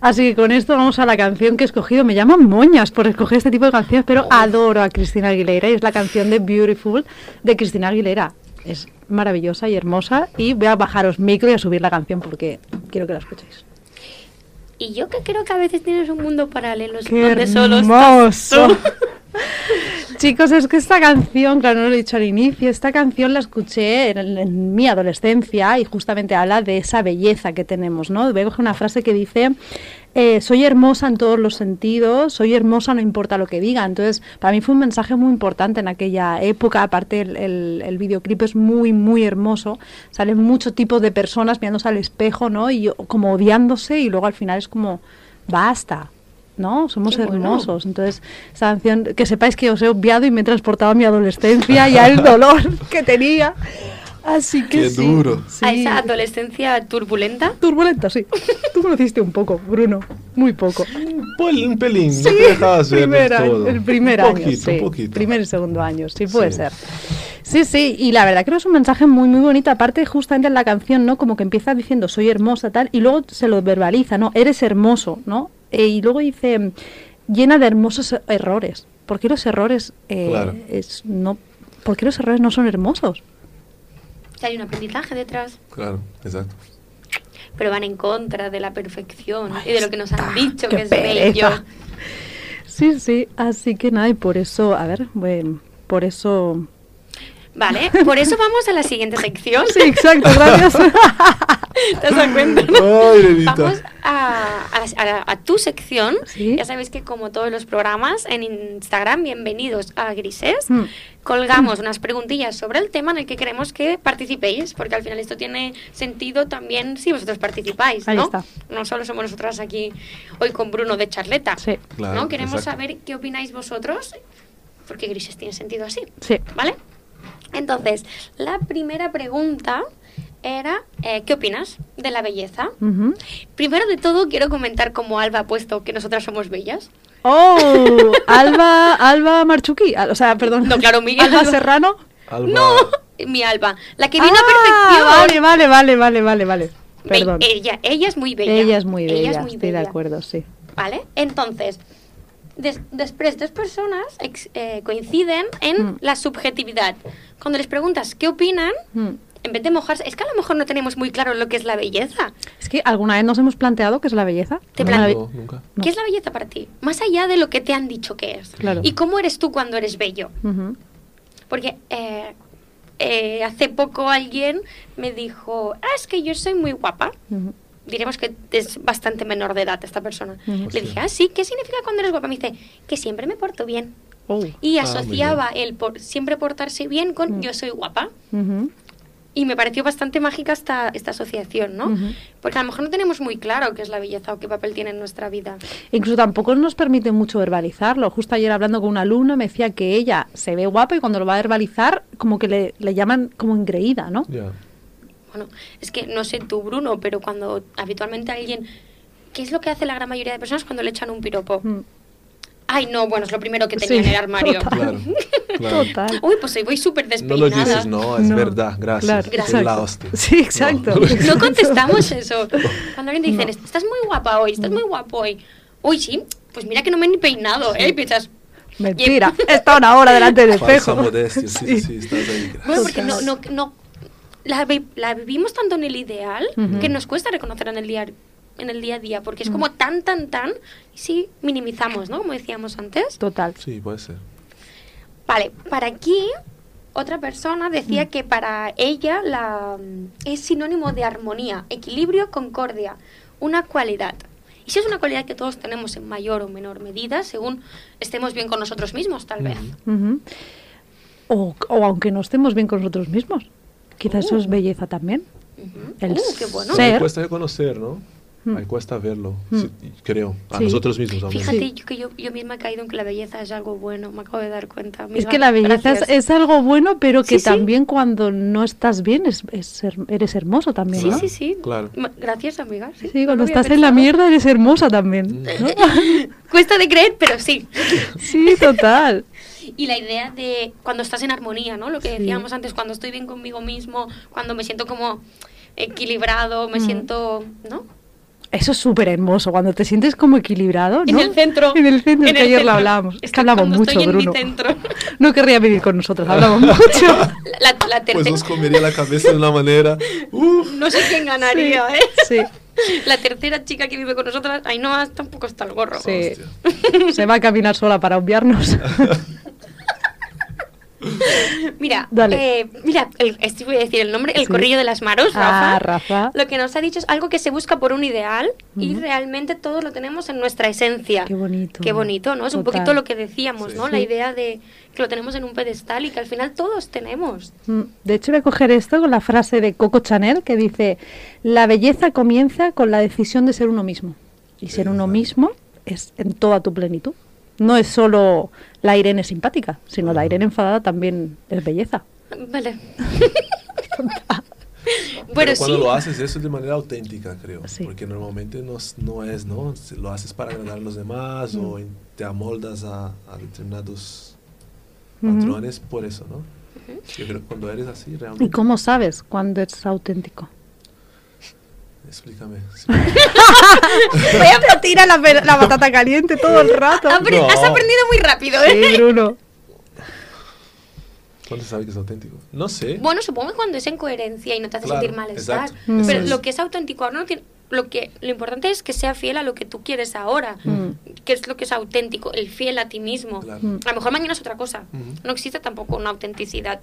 Así que con esto vamos a la canción que he escogido. Me llaman moñas por escoger este tipo de canciones, pero adoro a Cristina Aguilera y es la canción de Beautiful de Cristina Aguilera. Es maravillosa y hermosa y voy a bajaros micro y a subir la canción porque quiero que la escuchéis. Y yo que creo que a veces tienes un mundo paralelo ¡Qué donde solo estás hermoso! tú. *laughs* *laughs* Chicos, es que esta canción, claro, no lo he dicho al inicio, esta canción la escuché en, mi adolescencia y justamente habla de esa belleza que tenemos, ¿no? Voy a coger una frase que dice, eh, soy hermosa en todos los sentidos, soy hermosa no importa lo que diga. Entonces, para mí fue un mensaje muy importante en aquella época, aparte el, videoclip es muy, muy hermoso, salen muchos tipos de personas mirándose al espejo, ¿no? Y como odiándose y luego al final es como, basta. ¿No? Somos Qué bueno. hermosos. Entonces, esa canción, que sepáis que os he obviado y me he transportado a mi adolescencia y al *laughs* dolor que tenía. Así que Qué sí, duro. sí. A esa adolescencia turbulenta. Turbulenta, sí. Tú conociste un poco, Bruno. Muy poco. Un, pel- un pelín, Sí, no te dejabas ver primer del año- todo. el primer un año, poquito, sí. un poquito. Primer y segundo año, sí puede Sí. ser. Sí, sí, y la verdad creo que es un mensaje muy, muy bonito. Aparte, justamente en la canción, ¿no? Como que empieza diciendo soy hermosa, tal, y luego se lo verbaliza, ¿no? Eres hermoso, ¿no? E- y luego dice llena de hermosos errores. ¿Por qué los errores eh, Claro. es, no, ¿por qué los errores no son hermosos? que hay un aprendizaje detrás, Claro, exacto. pero van en contra de la perfección y de lo que nos está, han dicho que es pereza. bello. Sí, sí, así que nada, y por eso, a ver, bueno, por eso... Vale, por eso vamos a la siguiente sección. Sí, exacto, gracias. *laughs* ¿Te das cuenta? no? Ay. Vamos a, a la- a tu sección. Sí. Ya sabéis que como todos los programas en Instagram, bienvenidos a Grises, Mm. colgamos unas preguntillas sobre el tema en el que queremos que participéis, porque al final esto tiene sentido también si vosotros participáis, Ahí ¿no? está. No solo somos nosotras aquí hoy con Bruno de charleta, Sí, Claro, ¿no? Queremos exacto. saber qué opináis vosotros, porque Grises tiene sentido así. sí. ¿Vale? Entonces, la primera pregunta era, eh, ¿qué opinas de la belleza? Primero de todo, quiero comentar cómo Alba ha puesto que nosotras somos bellas. Oh, *laughs* Alba, Alba Marchuki, o sea, perdón. No, claro, Miguel Alba Alba. Serrano. Alba, No, mi Alba, la que vino Ah, a perfección. Vale, vale, vale, vale, vale. Be- Perdón. Ella, ella es muy bella. Ella es muy bella, Ella es muy estoy de bella. acuerdo, sí. ¿Vale? Entonces, des- después dos personas ex- eh, coinciden en Mm. la subjetividad. Cuando les preguntas qué opinan, Mm, en vez de mojarse, es que a lo mejor no tenemos muy claro lo que es la belleza. Es que alguna vez nos hemos planteado qué es la belleza. Te No, plan- la be- No, nunca. No. ¿Qué es la belleza para ti? Más allá de lo que te han dicho que es. Claro. ¿Y cómo eres tú cuando eres bello? Ujú. Porque eh, eh, hace poco alguien me dijo, ah, es que yo soy muy guapa. Ujú. Diremos que es bastante menor de edad esta persona. Le dije, ah, sí, ¿qué significa cuando eres guapa? Me dice, que siempre me porto bien. Oh. Y Ah, asociaba el por siempre portarse bien con Mm. yo soy guapa. Y me pareció bastante mágica esta, esta asociación, ¿no? Porque a lo mejor no tenemos muy claro qué es la belleza o qué papel tiene en nuestra vida. Incluso tampoco nos permite mucho verbalizarlo. Justo ayer hablando con una alumna me decía que ella se ve guapa y cuando lo va a verbalizar como que le, le llaman como engreída, ¿no? Ya. Bueno, es que no sé tú, Bruno, pero cuando habitualmente alguien... ¿Qué es lo que hace la gran mayoría de personas cuando le echan un piropo? Mm. Ay, no, bueno, es lo primero que tenía Sí, en el armario. total. Claro. claro. Total. Uy, pues hoy voy súper No despeinada. lo dices, no, es No. verdad, gracias. Claro, Es la hostia. Sí, exacto. No contestamos eso. *laughs* Cuando alguien te dice, No. estás muy guapa hoy, estás muy guapo hoy. Uy, sí, pues mira que no me he ni peinado, ¿eh? Y piensas, Mentira. Está una hora delante del Falsa espejo. modestia, sí, sí, sí, estás ahí. gracias. Bueno, porque no, no, no la, vi- la vivimos tanto en el ideal que nos cuesta reconocer en el día en el día a día, porque es como tan, tan, tan, y sí, minimizamos, ¿no? Como decíamos antes. Total. Sí, puede ser. Vale, para aquí, otra persona decía que para ella la, es sinónimo de armonía, equilibrio, concordia, una cualidad. Y si es una cualidad que todos tenemos en mayor o menor medida, según estemos bien con nosotros mismos, tal vez. O, o aunque no estemos bien con nosotros mismos. Quizás eso es Uh. belleza también. El Uh, qué bueno. ser. Ahí cuesta reconocer, ¿no? Mm. Ahí cuesta verlo, Mm. sí, creo. A Sí. nosotros mismos. Fíjate Sí. yo que yo, yo misma he caído en que la belleza es algo bueno, me acabo de dar cuenta. Es Amiga, que la belleza es, es algo bueno, pero que Sí, sí. también cuando no estás bien es, es eres hermoso también, Sí, ¿no? sí, sí. Claro. Gracias, amiga. Sí, Sí, no cuando había estás en la pensado. mierda eres hermosa también. ¿no? *laughs* Cuesta de creer, pero sí. sí, total. *laughs* Y la idea de cuando estás en armonía, ¿no? Lo que Sí. decíamos antes, cuando estoy bien conmigo mismo, cuando me siento como equilibrado, me Mm. siento, ¿no? Eso es súper hermoso, cuando te sientes como equilibrado, ¿no? En el centro. En el centro, En que el ayer lo centro. hablábamos. Es Estoy que hablamos mucho, estoy en Bruno. mi centro. *laughs* No querría vivir con nosotros, hablamos *laughs* mucho. La, la Pues tercera. nos comería la cabeza de una manera. Uf. No sé quién ganaría, ¿eh? Sí, *laughs* La tercera chica que vive con nosotras, Ainhoa, tampoco está el gorro. sí. Hostia. Se va a caminar sola para obviarnos. *laughs* Mira, Dale. eh, mira, el, este voy a decir el nombre, el Sí. corrillo de las maros, Rafa. Ah, Rafa. Lo que nos ha dicho es algo que se busca por un ideal y realmente todos lo tenemos en nuestra esencia. Qué bonito. Qué bonito, ¿no? Es un poquito lo que decíamos, Sí. ¿no? La idea de que lo tenemos en un pedestal y que al final todos tenemos. Mm, De hecho, voy a coger esto con la frase de Coco Chanel que dice: La belleza comienza con la decisión de ser uno mismo. Y ser uno mismo es en toda tu plenitud. No es solo la Irene simpática, sino la Irene enfadada también es belleza. Vale. *laughs* Pero bueno, cuando sí. lo haces eso de manera auténtica, creo. Sí. Porque normalmente no, es- no es, ¿no? Si Lo haces para agradar a los demás o en- te amoldas a, a determinados Ujú. patrones por eso, ¿no? Yo creo que cuando eres así, ¿Y realmente... cómo sabes cuándo es auténtico? Explícame. Sí. *laughs* Vaya, pero tira la, la batata caliente todo el rato. Apre- No. Has aprendido muy rápido, ¿eh? Sí, Bruno. ¿Cuándo se sabe que es auténtico? No sé. Bueno, supongo que cuando es en coherencia y no te hace Claro, sentir malestar. exacto. Mm. Pero es. lo que es auténtico ahora no tiene. Lo, que, lo importante es que sea fiel a lo que tú quieres ahora. Mm. ¿Qué es lo que es auténtico? El fiel a ti mismo. Claro. Mm. A lo mejor mañana es otra cosa. No existe tampoco una autenticidad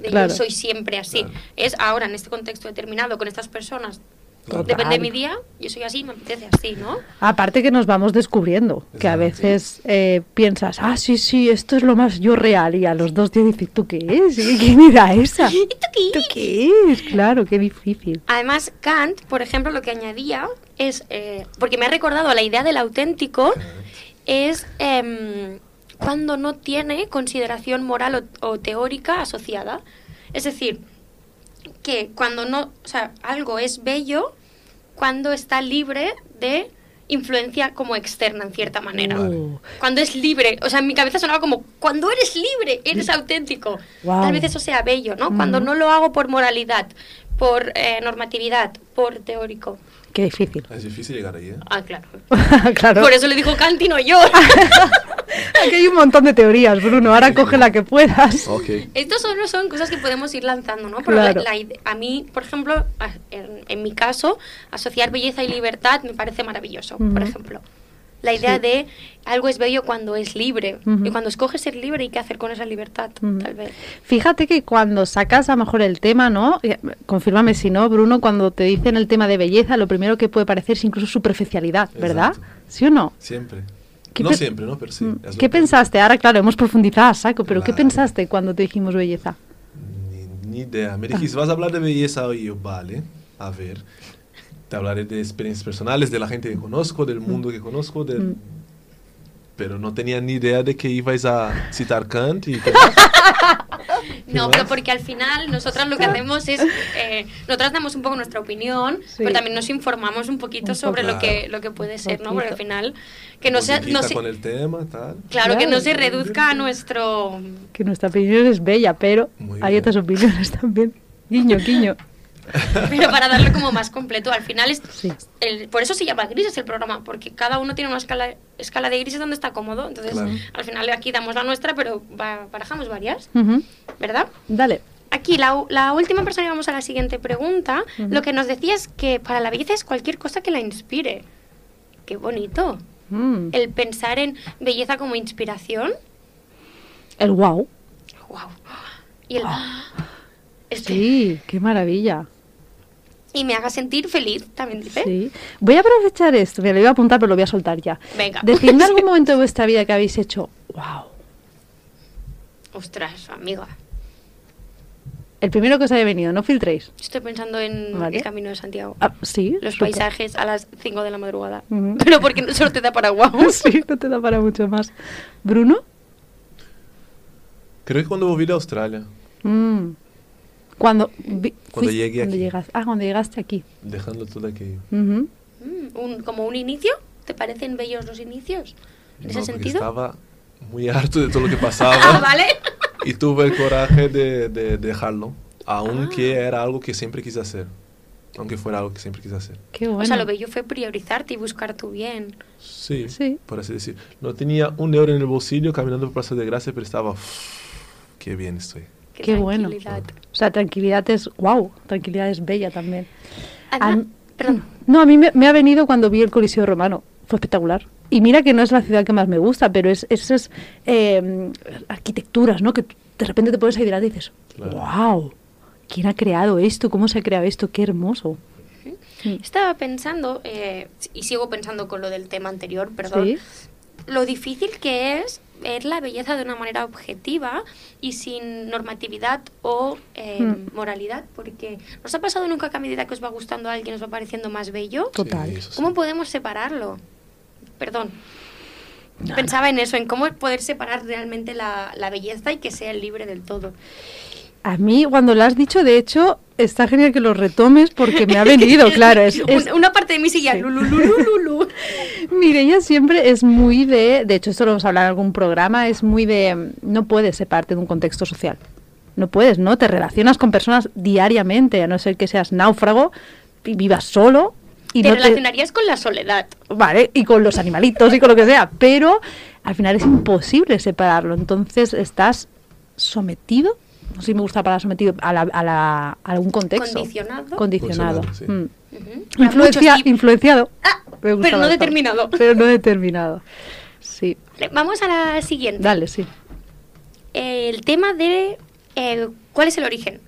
de Claro. yo soy siempre así. Claro. Es ahora, en este contexto determinado, con estas personas. Depende de mi día, yo soy así, me apetece así, ¿no? Aparte que nos vamos descubriendo, que a veces eh, piensas, ah, sí, sí, esto es lo más yo real, y a los dos días dices, ¿tú qué es? ¿Y ¿Quién era esa? *laughs* ¿Y tú qué? ¿Tú qué es? Claro, qué difícil. Además, Kant, por ejemplo, lo que añadía es, eh, porque me ha recordado a la idea del auténtico, es em, cuando no tiene consideración moral o, o teórica asociada. Es decir, que cuando no, o sea, algo es bello cuando está libre de influencia como externa en cierta manera. Vale. Uh, Cuando es libre, o sea, en mi cabeza sonaba como, cuando eres libre, eres auténtico. Tal vez eso sea bello, ¿no? Cuando no lo hago por moralidad, por eh, normatividad, por teórico. Qué difícil. Es difícil llegar ahí, ¿eh? Ah, claro. *laughs* claro. Por eso le dijo Kant y no yo. *laughs* Aquí hay un montón de teorías, Bruno. Ahora coge la que puedas. Ok. Estos solo son cosas que podemos ir lanzando, ¿no? Pero la- Claro. la a mí, por ejemplo, en, en mi caso, asociar belleza y libertad me parece maravilloso, por ejemplo. La idea Sí. de algo es bello cuando es libre. Ujú. Y cuando escoges ser libre, ¿y qué hacer con esa libertad? Ujú. Tal vez. Fíjate que cuando sacas a lo mejor el tema, ¿no? Eh, Confírmame si no, Bruno, cuando te dicen el tema de belleza, lo primero que puede parecer es incluso superficialidad, ¿verdad? Exacto. ¿Sí o no? Siempre. ¿Qué no siempre, ¿no? Pero sí. Mm, ¿Qué pensaste? Ahora, claro, hemos profundizado a saco, pero ¿qué Claro. pensaste cuando te dijimos belleza? Ni, ni idea. Me dijiste, vas a hablar de belleza hoy. Y yo, vale, a ver. Te hablaré de experiencias personales, de la gente que conozco, del mundo que conozco, de- Mm. pero no tenía ni idea de que ibais a citar Kant y que- *laughs* No, ¿Qué pero porque al final nosotras lo que hacemos es, eh, nosotras damos un poco nuestra opinión, Sí. pero también nos informamos un poquito Un sobre lo poco. que, lo que puede ser, ¿no? Porque al final, que no se, no se- con el tema, tal. claro, que no se Claro. reduzca a nuestro... Que nuestra opinión es bella, pero Muy hay bien. otras opiniones *laughs* también. Guiño, guiño. *laughs* Pero para darle como más completo, al final es... Sí. el- por eso se llama grises el programa, porque cada uno tiene una escala, escala de grises donde está cómodo. Entonces, Claro. al final aquí damos la nuestra, pero ba- barajamos varias. ¿verdad? Dale. Aquí, la, última persona y vamos a la siguiente pregunta. Lo que nos decía es que para la belleza es cualquier cosa que la inspire. Qué bonito. Mm. El pensar en belleza como inspiración. El wow. ¡Wow! Y el. *gasps* Este- Sí, qué maravilla. Y me haga sentir feliz, también dice. Sí. Voy a aprovechar esto, me lo iba a apuntar, pero lo voy a soltar ya. Venga. Decidme *laughs* algún momento de vuestra vida que habéis hecho, wow. Ostras, amiga. El primero que os haya venido, no filtréis. Estoy pensando en Vale. el camino de Santiago. Ah, sí. Los paisajes a las 5 de la madrugada. Ujú. *laughs* Pero porque no solo te da para guau. *laughs* sí, no te da para mucho más. ¿Bruno? Creo que cuando volví de Australia, Mm. Cuando, vi- Cuando fuiste- llegué cuando aquí. llegaste, ah, cuando llegaste aquí. dejando todo aquello. Ujú. Mm, un- como un inicio. ¿Te parecen bellos los inicios? ¿En No, ese sentido? Estaba muy harto de todo lo que *laughs* pasaba. Ah, ¿vale? Y tuve el coraje de, de dejarlo, aunque Ah. era algo que siempre quise hacer. Aunque fuera algo que siempre quise hacer. Qué bueno. O sea, lo bello fue priorizarte y buscar tu bien. Sí, Sí. por así decir. No tenía un euro en el bolsillo caminando por Plaza de Gracia, pero estaba... "Uf, qué bien estoy. Qué, bueno. tranquilidad. O sea, tranquilidad es, wow, tranquilidad es bella también. Además- perdón. No, a mí me, me ha venido cuando vi el Coliseo Romano. Fue espectacular. Y mira que no es la ciudad que más me gusta, pero es esas eh, arquitecturas, ¿no? Que de repente te pones ahí delante y dices, Claro. wow, ¿quién ha creado esto? ¿Cómo se ha creado esto? Qué hermoso. Estaba pensando, eh, y sigo pensando con lo del tema anterior, perdón, Sí. lo difícil que es ver la belleza de una manera objetiva y sin normatividad o eh, Mm. moralidad, porque ¿nos ha pasado nunca que a medida que os va gustando a alguien os va pareciendo más bello? Total. Sí, eso sí. ¿Cómo podemos separarlo? Perdón. No, Pensaba en eso, en cómo poder separar realmente la, la belleza y que sea libre del todo. A mí, cuando lo has dicho, de hecho, está genial que lo retomes porque me ha venido, *laughs* claro. Es, es- Un- Una parte de mí seguía Sí. lu, lu, lu, lu, lu, lu. Mireia siempre es muy de, de hecho esto lo hemos hablado en algún programa, es muy de, no puedes separarte de un contexto social. No puedes, ¿no? Te relacionas con personas diariamente, a no ser que seas náufrago y vivas solo. Y te no relacionarías con la soledad. Vale, y con los animalitos y con lo que sea, pero al final es imposible separarlo. Entonces estás sometido, no sé si me gusta palabra sometido, a, la, a, la- a algún contexto. Condicionado. Condicionado. Mm. Influencia- muchos tip- influenciado. Ah, pero no determinado. *laughs* Pero no determinado. Sí. Vamos a la siguiente. Dale, sí. El tema de eh, cuál es el origen.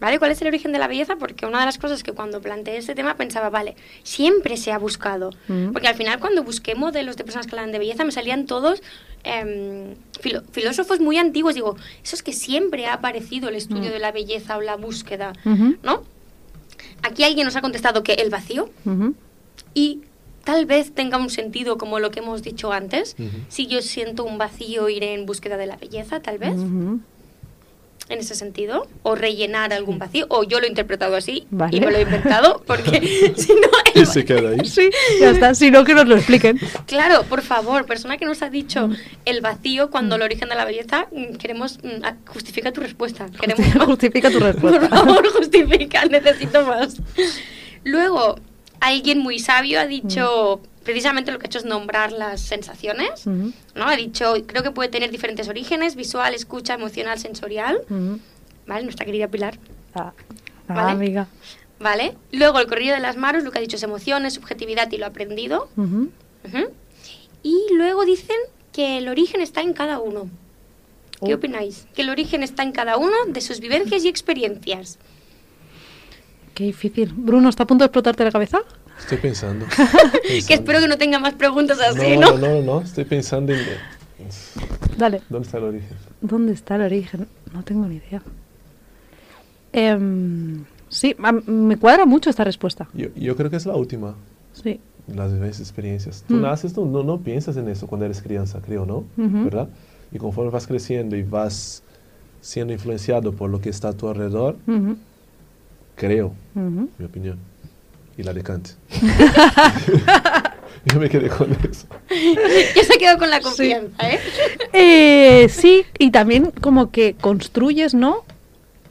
¿Vale? ¿Cuál es el origen de la belleza? Porque una de las cosas que cuando planteé este tema pensaba, vale, siempre se ha buscado. Porque al final cuando busqué modelos de personas que hablan de belleza me salían todos filo- filósofos muy antiguos. Digo, eso es que siempre ha aparecido el estudio Mm. de la belleza o la búsqueda. ¿no? Aquí alguien nos ha contestado que el vacío y tal vez tenga un sentido como lo que hemos dicho antes. Si yo siento un vacío, iré en búsqueda de la belleza, tal vez. En ese sentido. O rellenar algún vacío. O yo lo he interpretado así Vale. y me lo he inventado. *laughs* Porque *laughs* si no. el Y se queda ahí. *laughs* Sí, ya está. Si no, que nos lo expliquen. Claro, por favor, persona que nos ha dicho Mm. el vacío cuando el origen de la belleza, mm, queremos. mm, Justifica tu respuesta. Queremos Justifica tu Por respuesta. favor, justifica, necesito más. Luego, alguien muy sabio ha dicho precisamente lo que he hecho es nombrar las sensaciones, Ujú, ¿no? He dicho, creo que puede tener diferentes orígenes, visual, escucha, emocional, sensorial, ujú. ¿vale? Nuestra querida Pilar, Ah, ah, ¿Vale? amiga. ¿vale? Luego el corrido de las manos, lo que ha dicho es emociones, subjetividad y lo aprendido. Y luego dicen que el origen está en cada uno. ¿Qué Oh. opináis? Que el origen está en cada uno de sus vivencias y experiencias. Qué difícil. Bruno, ¿está a punto de explotarte la cabeza? Estoy pensando. *laughs* Que espero que no tenga más preguntas así, no, ¿no? no, no, no, estoy pensando en... Dale. ¿Dónde está el origen? ¿Dónde está el origen? No tengo ni idea. Em, sí, me cuadra mucho esta respuesta. Yo, yo creo que es la última. Sí. Las vivencias, experiencias. Tú Mm. naces, no, no, piensas en eso cuando eres crianza, creo, ¿no? Ujú. ¿Verdad? Y conforme vas creciendo y vas siendo influenciado por lo que está a tu alrededor, Ujú, creo, ujú. mi opinión. Y la Kant. *laughs* *laughs* yo me quedé con eso. Ya se quedó con la confianza, ¿eh? *laughs* Eh, sí, y también como que construyes, ¿no?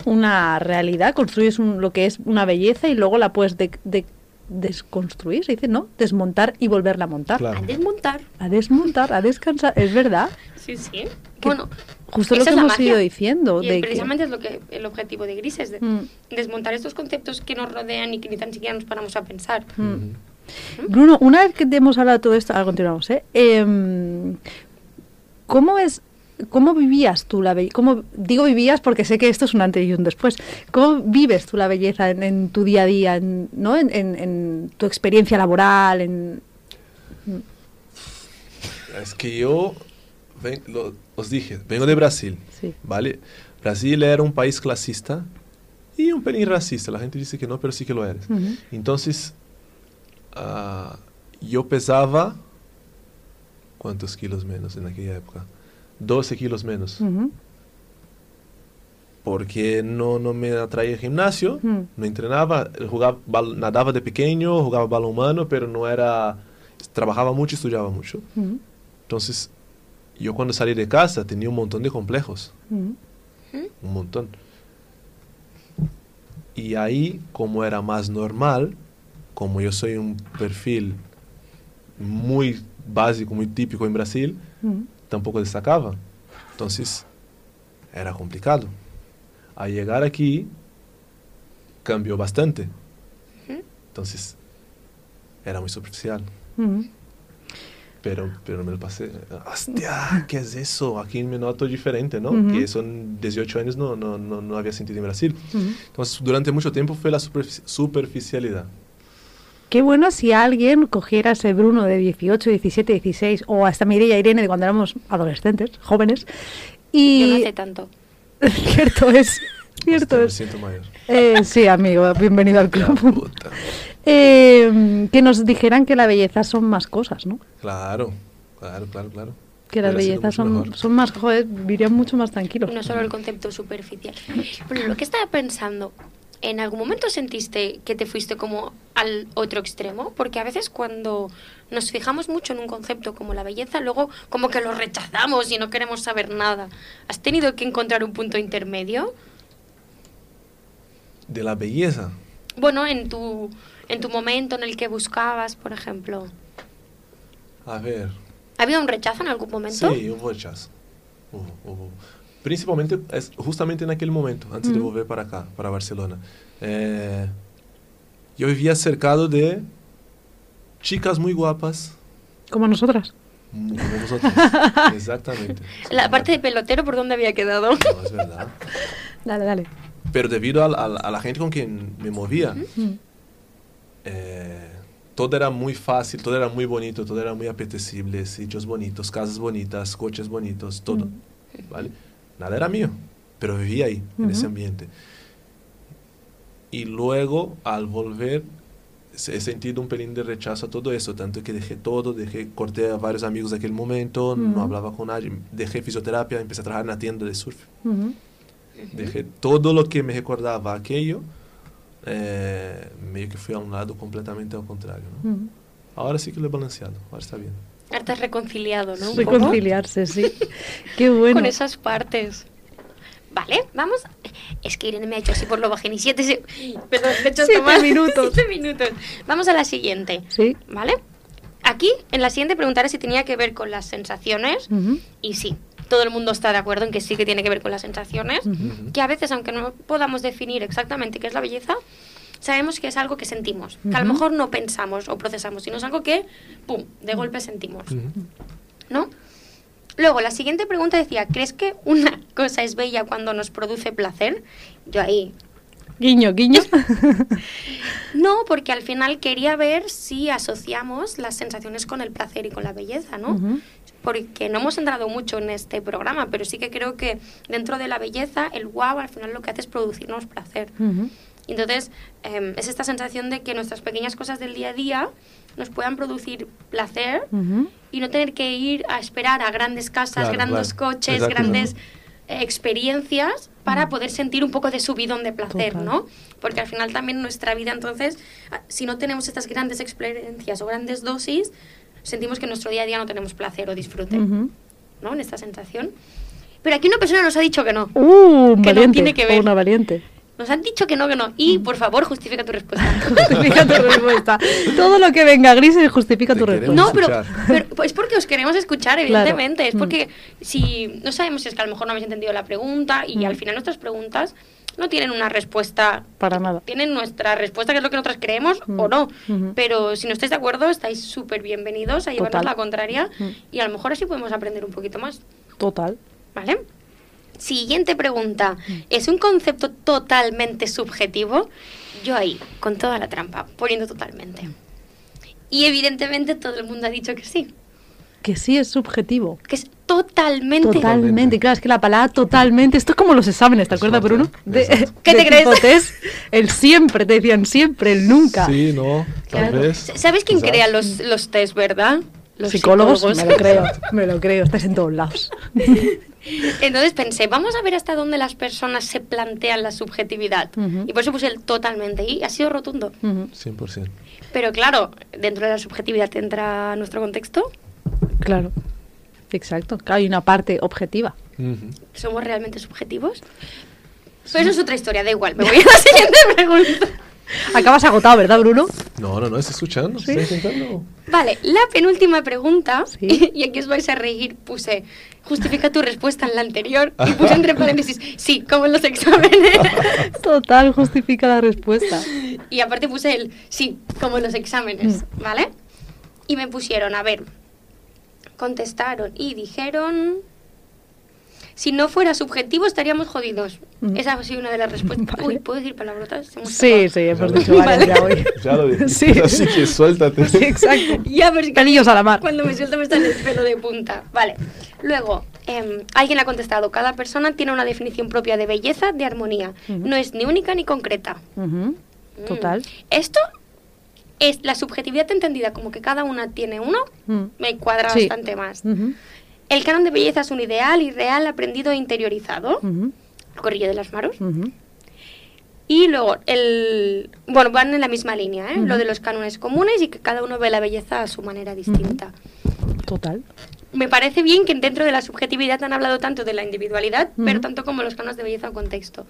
Una realidad, construyes un- lo que es una belleza y luego la puedes de- de- desconstruir, se dice, ¿no? Desmontar y volverla a montar. Claro. A desmontar. A desmontar, a descansar, es verdad. Sí, sí. Que Bueno, Justo lo que hemos magia. ido diciendo. y de que- precisamente es lo que el objetivo de Gris es de- Mm. desmontar estos conceptos que nos rodean y que ni tan siquiera nos paramos a pensar. Mm. Ujú. Bruno, una vez que te hemos hablado de todo esto, ahora continuamos, ¿eh? Em, ¿Cómo es, cómo vivías tú la belleza? ¿Cómo, digo vivías porque sé que esto es un antes y un después. ¿Cómo vives tú la belleza en, en tu día a día, en, ¿no? En, en- en tu experiencia laboral, en... Es que yo, ven- lo- os dije, vengo de Brasil, Sí. ¿vale? Brasil era un país clasista y un pelín racista. La gente dice que no, pero sí que lo eres. Ujú. Entonces, ah, yo pesaba, ¿cuántos kilos menos en aquella época? 12 kilos menos. Ujú. Porque no, no me atraía el gimnasio, Mm. no entrenaba, jugaba, nadaba de pequeño, jugaba balón humano, pero no era, trabajaba mucho estudiaba mucho. Entonces, yo cuando salí de casa tenía un montón de complejos, Ujú. un montón. Y ahí, como era más normal, como yo soy un perfil muy básico, muy típico en Brasil, Ujú. tampoco destacaba. Entonces, era complicado. Al llegar aquí, cambió bastante. Entonces, era muy superficial. Pero, pero me lo pasé. *laughs* ¡Hostia! ¿Qué es eso? Aquí me noto diferente, ¿no? Ujú. Que son 18 años no, no, no, no había sentido en Brasil. Ujú. Entonces, durante mucho tiempo fue la superfici- superficialidad. Qué bueno si alguien cogiera ese Bruno de 18, 17, 16 o hasta Mireia Irene de cuando éramos adolescentes, jóvenes. Y Yo no hace tanto. *laughs* cierto es, cierto Hostia, me es. siento mayor. Eh, sí, amigo, bienvenido al La club. puta. Eh, que nos dijeran que la belleza son más cosas, ¿no? Claro, claro, claro, claro. Que las bellezas son, son más, joder, vivirían mucho más tranquilos. No solo el concepto superficial. Pero lo que estaba pensando, ¿en algún momento sentiste que te fuiste como al otro extremo? Porque a veces cuando nos fijamos mucho en un concepto como la belleza, luego como que lo rechazamos y no queremos saber nada. ¿Has tenido que encontrar un punto intermedio? De la belleza. Bueno, en tu, en tu momento en el que buscabas, por ejemplo. A ver. ¿Había un rechazo en algún momento? Sí, hubo rechazo. Hubo, hubo. Principalmente, es justamente en aquel momento, antes de Ujú. volver para acá, para Barcelona. Eh, yo vivía cercado de chicas muy guapas, Como nosotras. como vosotros. *laughs* Exactamente. La parte de pelotero, ¿por dónde había quedado? No, es verdad. Dale, dale. Pero debido al- al- a, la gente con quien me movía, Mm. Eh, todo era muy fácil, todo era muy bonito, todo era muy apetecible, sitios bonitos, casas bonitas, coches bonitos, todo. ¿vale? Nada era mío, pero vivía ahí, en ese ambiente. Y luego, al volver, he sentido un pelín de rechazo a todo eso, tanto que dejé todo, dejé, corté a varios amigos de aquel momento, no hablaba con nadie, dejé fisioterapia, empecé a trabajar en la tienda de surf. Dejé todo lo que me recordaba aquello, eh, medio que fui a un lado completamente al contrario. ¿no? Ujú. Ahora sí que lo he balanceado, ahora está bien. Ahora te has reconciliado, ¿no? Reconciliarse, sí. *laughs* Qué bueno. Con esas partes. Vale, vamos. Es que Irene me ha hecho así por lo bajín y siete, se- Perdón, me he hecho Siete hasta mal. *laughs* minutos. Siete minutos. Vamos a la siguiente. Sí. ¿Vale? aquí, en la siguiente, preguntaré si tenía que ver con las sensaciones. Ujú. Y sí, todo el mundo está de acuerdo en que sí que tiene que ver con las sensaciones. Que a veces, aunque no podamos definir exactamente qué es la belleza, sabemos que es algo que sentimos. Que a lo mejor no pensamos o procesamos, sino es algo que, ¡pum!, de golpe sentimos. ¿no? Luego, la siguiente pregunta decía, ¿crees que una cosa es bella cuando nos produce placer? Yo ahí, Guiño, guiño. *laughs* no, porque al final quería ver si asociamos las sensaciones con el placer y con la belleza, ¿no? Porque no hemos entrado mucho en este programa, pero sí que creo que dentro de la belleza, el wow al final lo que hace es producirnos placer. Ujú. Entonces, em, es esta sensación de que nuestras pequeñas cosas del día a día nos puedan producir placer Ujú. y no tener que ir a esperar a grandes casas, Claro, grandes claro. coches, Exacto. grandes eh, experiencias para poder sentir un poco de subidón de placer, Total. ¿no? Porque al final también nuestra vida, entonces, ah, si no tenemos estas grandes experiencias o grandes dosis, sentimos que en nuestro día a día no tenemos placer o disfrute, Ujú. ¿no? En esta sensación. Pero aquí una persona nos ha dicho que no. Uh, un Que no valiente. tiene que ver. una valiente. Nos han dicho que no, que no. Y, Mm. por favor, justifica tu respuesta. *laughs* Justifica tu respuesta. Todo lo que venga gris justifica Te tu respuesta. No, pero, *laughs* pero es porque os queremos escuchar, Claro. evidentemente. Es Mm. porque si no sabemos si es que a lo mejor no habéis entendido la pregunta y Mm. al final nuestras preguntas no tienen una respuesta. Para nada. Tienen nuestra respuesta, que es lo que nosotros creemos Mm. o no. Pero si no estáis de acuerdo, estáis súper bienvenidos a llevarnos Total. la contraria Mm. y a lo mejor así podemos aprender un poquito más. Total. ¿Vale? Siguiente pregunta. Mm. ¿Es un concepto totalmente subjetivo? Yo ahí, con toda la trampa, poniendo totalmente. Y evidentemente todo el mundo ha dicho que sí, Que sí es subjetivo. que es totalmente... Totalmente, claro, es que la palabra totalmente, esto es como los exámenes, ¿te acuerdas, Bruno? De. ¿Qué de te crees? tipo test, el siempre, te decían siempre, el nunca. Sí, no, tal Claro. vez. ¿Sabes quién quizás. crea los, los test, verdad? Los psicólogos, me lo creo, *laughs* me lo creo, estáis en todos lados. Entonces pensé, vamos a ver hasta dónde las personas se plantean la subjetividad. Y por eso puse el totalmente y ha sido rotundo. Ujú, 100%. Pero claro, dentro de la subjetividad entra nuestro contexto. Claro, exacto, claro, hay una parte objetiva. Ujú. ¿Somos realmente subjetivos? Pero eso es otra historia, da igual. Me voy a la siguiente *laughs* pregunta. Acabas agotado, ¿verdad, Bruno? No, no, no, está escuchando, Sí. intentando. Vale, la penúltima pregunta, Sí. *laughs* y aquí os vais a reír, puse, justifica tu respuesta en la anterior, y puse entre paréntesis, sí, como en los exámenes. *laughs* Total, justifica la respuesta. y aparte puse el, sí, como en los exámenes, ¿vale? Y me pusieron, a ver, contestaron y dijeron, si no fuera subjetivo estaríamos jodidos. Mm. Esa ha sido una de las respuestas. *laughs* Vale. Uy, ¿puedo decir palabrotas? Sí, sí, hemos Vale. dicho varias ya hoy. *laughs* Ya lo Sí. *laughs* así que suéltate. Sí, exacto. Ya, pero es que Pelillos a la mar. Cuando me suelto me está el pelo de punta. Vale. Luego, em, alguien ha contestado, cada persona tiene una definición propia de belleza, de armonía. No es ni única ni concreta. Mm. Total. Esto es la subjetividad entendida como que cada una tiene uno, Mm. me cuadra Sí. bastante más. El canon de belleza es un ideal irreal aprendido e interiorizado. ujú, Corrillo de las maros. Y luego, el bueno, van en la misma línea, ¿eh? Lo de los cánones comunes y que cada uno ve la belleza a su manera distinta. Total. Me parece bien que dentro de la subjetividad han hablado tanto de la individualidad, pero tanto como los cánones de belleza o contexto.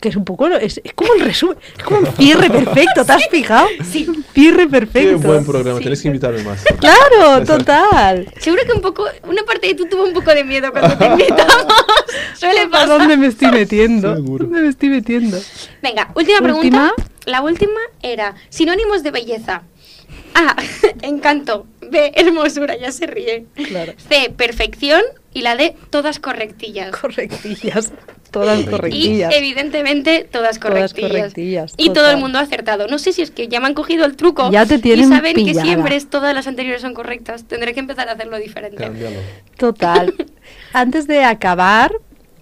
Que es un poco, es, es como el resumen, es como un cierre perfecto, ¿te has fijado? Sí. Un cierre Qué perfecto. buen programa, Sí. tienes que invitarme más. Claro, *laughs* total. Seguro que un poco, una parte de tú tuvo un poco de miedo cuando te invitamos. *laughs* Suele ¿A pasar. dónde me estoy metiendo? Seguro. ¿Dónde me estoy metiendo? Venga, última Última. pregunta. La última era sinónimos de belleza. A, *laughs* encanto. B, hermosura, ya se ríe. Claro. C, perfección. Y la D, todas correctillas. Correctillas. Todas Y correctillas. evidentemente todas Todas correctillas. correctillas, y todo el mundo ha acertado. No sé si es que ya me han cogido el truco. Ya te tienen Y saben pillada. que siempre es- todas las anteriores son correctas. Tendré que empezar a hacerlo diferente. Cámbialo. Total. *laughs* Antes de acabar,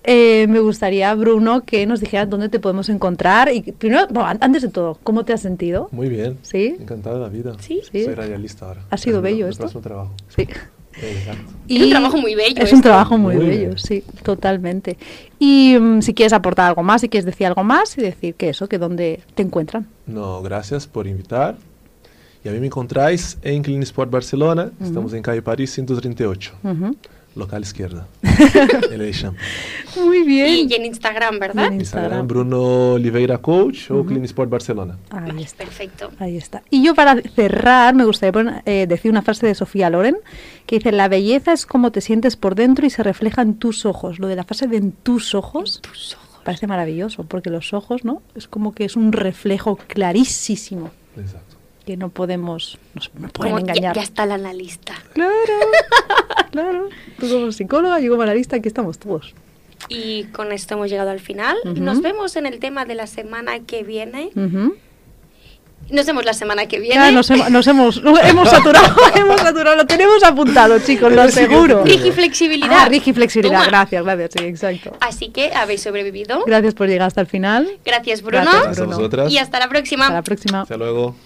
eh, me gustaría, Bruno, que nos dijeras dónde te podemos encontrar. Y primero, bueno, antes de todo, ¿cómo te has sentido? Muy bien. ¿Sí? Encantado de la vida. ¿Sí? Sí. Soy radialista ahora. ¿Ha sido Es bello mi esto? trabajo. Sí. Exacto. Es un trabajo muy bello Es un trabajo muy, Muy bello, bien. sí, totalmente. Y mm, si quieres aportar algo más, si quieres decir algo más, y decir que eso, que dónde te encuentran. No, gracias por invitar. Y a mí me encontráis en Clean Sport Barcelona. Estamos en calle París 138. Ujú. Local izquierda. *laughs* Muy bien. Y, en Instagram, ¿verdad? En Instagram, Instagram. Bruno Oliveira Coach o Clean Sport Barcelona. Ahí está. Perfecto. Ahí está. Y yo para cerrar me gustaría poner- eh, decir una frase de Sofía Loren que dice, la belleza es como te sientes por dentro y se refleja en tus ojos. Lo de la frase de en tus ojos Tus ojos. parece maravilloso porque los ojos, ¿no? Es como que es un reflejo clarísimo Exacto. Que no podemos, nos, no pueden Como ya, engañar. ya está la analista. Claro, *laughs* claro. Tú como psicóloga, yo como analista, aquí estamos todos. Y con esto hemos llegado al final. Ujú. Nos vemos en el tema de la semana que viene. Ujú. Nos vemos la semana que viene. Ya nos, hemos, nos hemos, no, hemos saturado, *laughs* hemos saturado, lo tenemos apuntado, chicos, lo El siguiente seguro. tema. Rigi flexibilidad. Ah, Rigi flexibilidad, Toma. gracias, gracias, sí, exacto. Así que habéis sobrevivido. Gracias por llegar hasta el final. Gracias, Bruno. Gracias, Hasta Bruno. vosotras. Y hasta la próxima. Hasta la próxima. Hasta luego.